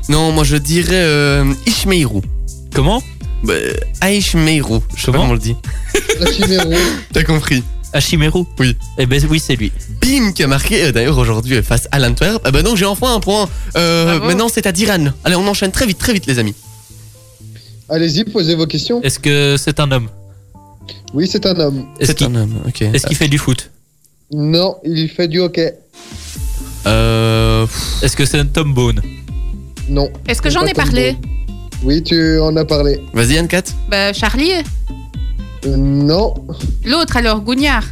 non, moi je dirais euh, Ishmeirou. Comment? Bah, Aishmeirou. Je sais pas Comment? on le dit. T'as compris. Hachimeru Oui. Eh ben oui, c'est lui. Bim qui a marqué euh, d'ailleurs aujourd'hui euh, face à l'Antwerp. Ah bah donc j'ai enfin un point. Euh, Bravo. maintenant c'est à Diran. Allez, on enchaîne très vite, très vite les amis. Allez-y, posez vos questions. Est-ce que c'est un homme Oui, c'est un homme. Est-ce C'est qu'il un homme, ok. est-ce qu'il fait du foot Non, il fait du hockey. Euh, pff, Est-ce que c'est un Tom Bone Non. Est-ce que c'est j'en pas ai Tom parlé Bone. Oui, tu en as parlé. Vas-y Anne-Cat. Bah, Charlie non. L'autre alors, Gougnard.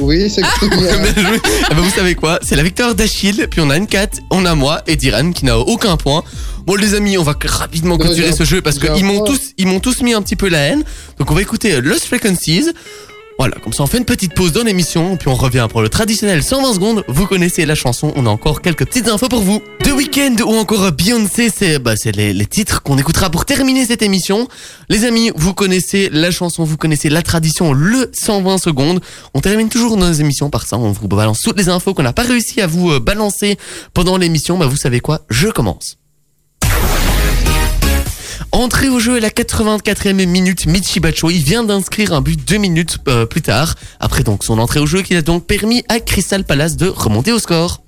Oui, c'est Gougnard. Bien joué. Ah bah, vous savez quoi? C'est la victoire d'Achille, puis on a Anne-Cat, on a moi et Diran qui n'a aucun point. Bon les amis, on va rapidement Non, clôturer un- ce jeu parce j'ai un qu'ils m'ont point. tous, ils m'ont tous mis un petit peu la haine. Donc on va écouter euh, Lost Frequencies. Voilà, comme ça on fait une petite pause dans l'émission, puis on revient pour le traditionnel 120 secondes. Vous connaissez la chanson, on a encore quelques petites infos pour vous. The Weeknd ou encore Beyoncé, c'est bah, les, les titres qu'on écoutera pour terminer cette émission. Les amis, vous connaissez la chanson, vous connaissez la tradition, le 120 secondes. On termine toujours nos émissions par ça, on vous balance toutes les infos qu'on n'a pas réussi à vous euh, balancer pendant l'émission. Bah vous savez quoi, je commence. Entrée au jeu à la 84e minute, Michi Batshuayi vient d'inscrire un but deux minutes euh, plus tard. Après donc son entrée au jeu qui a donc permis à Crystal Palace de remonter au score.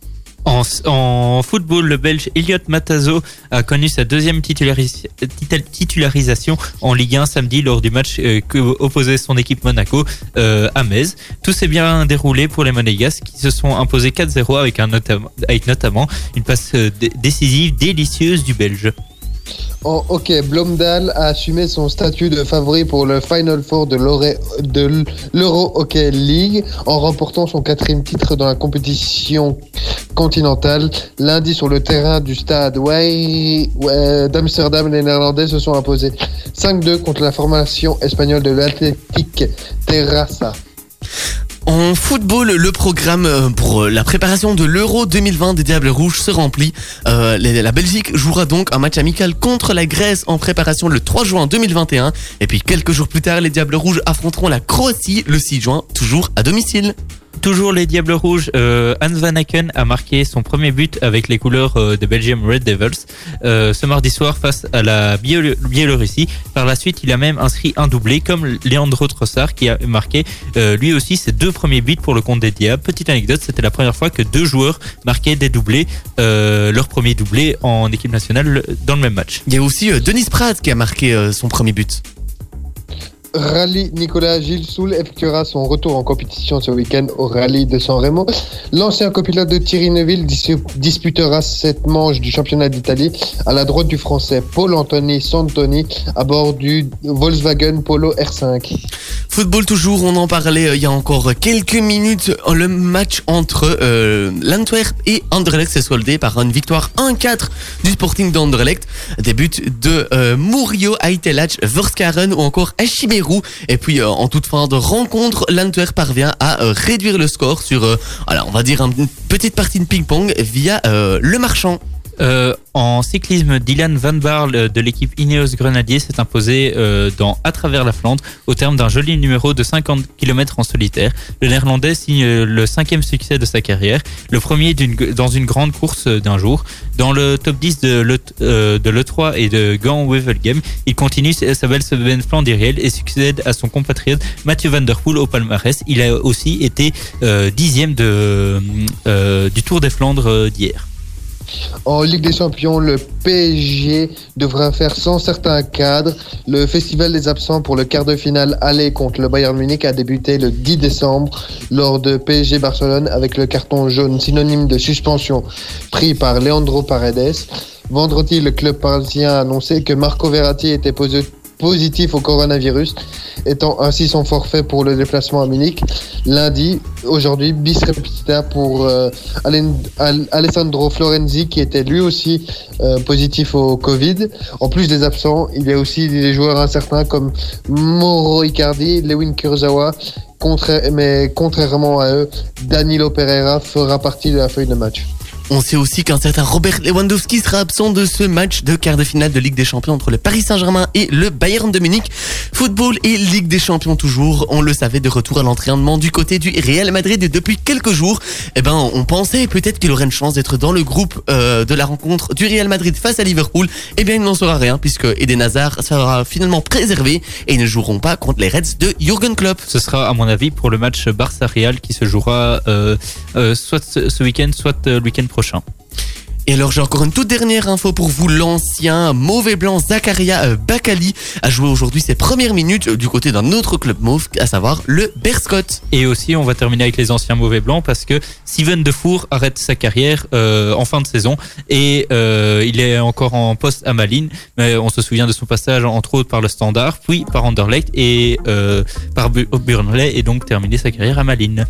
En, football, le Belge Elliot Matazo a connu sa deuxième titularisation en Ligue 1 samedi lors du match euh, que opposait son équipe Monaco euh, à Metz. Tout s'est bien déroulé pour les Monégasques qui se sont imposés 4-0 avec, notamment une passe euh, dé- décisive délicieuse du Belge. En hockey, Blomdahl a assumé son statut de favori pour le Final Four de l'Euro Hockey League en remportant son quatrième titre dans la compétition continentale. Lundi, sur le terrain du stade d'Amsterdam, les Néerlandais se sont imposés 5-2 contre la formation espagnole de l'Athletic Terrassa. En football, le programme euh, pour la préparation de l'Euro 2020 des Diables Rouges se remplit. Euh, la Belgique jouera donc un match amical contre la Grèce en préparation le 3 juin 2021. Et puis quelques jours plus tard, les Diables Rouges affronteront la Croatie le 6 juin, toujours à domicile. Toujours les Diables Rouges, euh, Hans Van Aken a marqué son premier but avec les couleurs euh, de Belgium Red Devils euh, ce mardi soir face à la Biélo- Biélorussie. Par la suite, il a même inscrit un doublé comme Leandro Trossard qui a marqué euh, lui aussi ses deux premiers buts pour le compte des Diables. Petite anecdote, c'était la première fois que deux joueurs marquaient des doublés, leur premier doublé en équipe nationale le- dans le même match. Il y a aussi Denis Pratt qui a marqué son premier but. Rallye Nicolas Gilles Soul effectuera son retour en compétition ce week-end au Rallye de San Remo. L'ancien copilote de Thierry Neuville dis- disputera cette manche du championnat d'Italie à la droite du français Paul Anthony Santoni à bord du Volkswagen Polo R5. Football toujours, on en parlait euh, il y a encore quelques minutes. Le match entre euh, l'Antwerp et Anderlecht s'est soldé par une victoire 1-4 du Sporting d'Anderlecht. Des buts de euh, Murillo, Aitelach, Verskaren ou encore Et puis euh, en toute fin de rencontre, l'Antwerp parvient à euh, réduire le score sur, euh, alors on va dire une petite partie de ping-pong via euh, le marchand. Euh, en cyclisme, Dylan Van Baarle euh, de l'équipe Ineos Grenadier s'est imposé euh, dans À travers la Flandre au terme d'un joli numéro de 50 km en solitaire. Le Néerlandais signe le cinquième succès de sa carrière, le premier dans une grande course d'un jour. Dans le top 10 de l'E euh, de l'E3 et de Gand Wevelgem, il continue sa belle semaine flandrienne et succède à son compatriote Mathieu Van Der Poel au palmarès. Il a aussi été dixième du Tour des Flandres d'hier. En Ligue des Champions, le PSG devra faire sans certains cadres. Le Festival des absents pour le quart de finale aller contre le Bayern Munich a débuté le 10 décembre lors de PSG Barcelone avec le carton jaune synonyme de suspension pris par Leandro Paredes. Vendredi, le club parisien a annoncé que Marco Verratti était posé positif au coronavirus, étant ainsi son forfait pour le déplacement à Munich. Lundi, aujourd'hui, bis repetita pour euh, Alessandro Florenzi qui était lui aussi euh, positif au Covid. En plus des absents, il y a aussi des joueurs incertains comme Mauro Icardi, Lewin Kurzawa. Mais contrairement à eux, Danilo Pereira fera partie de la feuille de match. On sait aussi qu'un certain Robert Lewandowski sera absent de ce match de quart de finale de Ligue des Champions entre le Paris Saint-Germain et le Bayern de Munich. Football et Ligue des Champions toujours, on le savait de retour à l'entraînement du côté du Real Madrid depuis quelques jours. Eh ben, on pensait peut-être qu'il aurait une chance d'être dans le groupe euh, de la rencontre du Real Madrid face à Liverpool. Eh bien, il n'en sera rien puisque Eden Hazard sera finalement préservé et ne joueront pas contre les Reds de Jurgen Klopp. Ce sera, à mon avis, pour le match Barça-Real qui se jouera euh, euh, soit ce week-end, soit le week-end prochain. Et alors j'ai encore une toute dernière info pour vous. L'ancien mauvais blanc Zakaria euh, Bakali a joué aujourd'hui ses premières minutes euh, du côté d'un autre club mauve, à savoir le Berscott. Et aussi, on va terminer avec les anciens mauvais blancs parce que Steven Defour arrête sa carrière euh, en fin de saison et euh, il est encore en poste à Malines. Mais on se souvient de son passage entre autres par le Standard, puis par Anderlecht et euh, par Bu- Burnley et donc terminé sa carrière à Malines.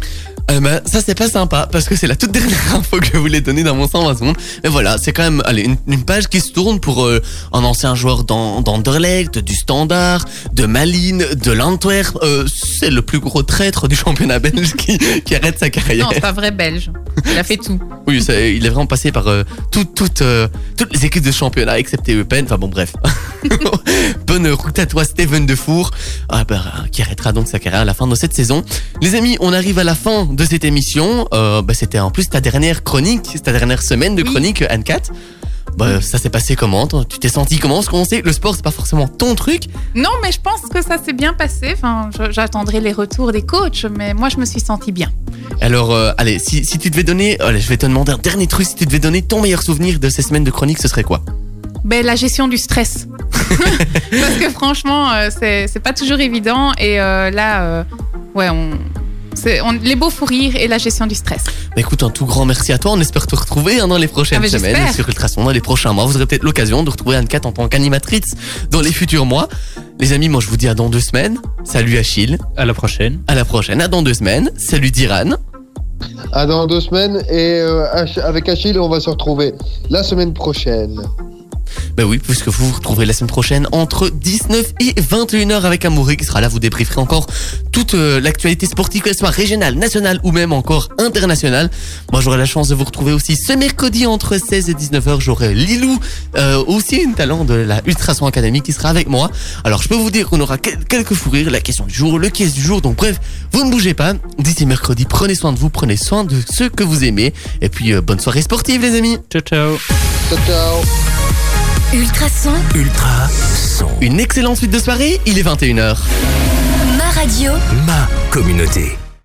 Euh, bah, ça c'est pas sympa parce que c'est la toute dernière info que je voulais donner dans mon 120 secondes. Mais voilà, c'est quand même allez, une, une page qui se tourne pour euh, un ancien joueur d'An- d'Anderlecht, du Standard, de Malines, de l'Antwerp. Euh, c'est le plus gros traître du championnat belge qui, qui arrête sa carrière. Non, c'est pas vrai belge. Il a fait tout. Oui, ça- il est vraiment passé par euh, tout- toutes, toutes les équipes de championnat, excepté Eupen. Enfin bon, bref. Bonne route à toi, Steven Defour, ah, bah, qui arrêtera donc sa carrière à la fin de cette saison. Les amis, on arrive à la fin de cette émission. Euh, bah, C'était en plus ta dernière chronique, ta dernière semaine de chronique, Anne-Cat. Bah, ça s'est passé comment Tu t'es senti comment? Parce qu'on sait le sport, c'est pas forcément ton truc. Non, mais je pense que ça s'est bien passé. Enfin, j'attendrai les retours des coachs, mais moi, je me suis sentie bien. Alors, euh, allez, si, si tu devais donner, allez, je vais te demander un dernier truc. Si tu devais donner ton meilleur souvenir de ces semaines de chronique, ce serait quoi? Ben, la gestion du stress. Parce que franchement, euh, c'est pas toujours évident. Et euh, là, euh, ouais, on, on- les beaux fous rires et la gestion du stress. Bah, écoute, un tout grand merci à toi. On espère te retrouver hein, dans les prochaines Ah, semaines sur Ultrason, dans les prochains mois. Vous aurez peut-être l'occasion de retrouver Anne-Cat en tant qu'animatrice dans les futurs mois. Les amis, moi je vous dis à dans deux semaines. Salut Achille. À la prochaine. À la prochaine. À dans deux semaines. Salut Diran. À dans deux semaines et euh, avec Achille, on va se retrouver la semaine prochaine. Ben oui, puisque vous vous retrouverez la semaine prochaine entre 19 et 21h avec Amouré qui sera là. Vous débrieferez encore toute euh, l'actualité sportive, qu'elle soit régionale, nationale ou même encore internationale. Moi, j'aurai la chance de vous retrouver aussi ce mercredi entre 16 et 19h. J'aurai Lilou, euh, aussi une talent de la Ultrason Academy qui sera avec moi. Alors, je peux vous dire qu'on aura quel- quelques fous rires, la question du jour, le quiz du jour. Donc, bref, vous ne bougez pas. D'ici mercredi, prenez soin de vous, prenez soin de ceux que vous aimez. Et puis, euh, bonne soirée sportive, les amis. Ciao, ciao. Ciao, ciao. Ultrason, Ultra son. Une excellente suite de soirée. Il est 21h. ma radio. Ma communauté.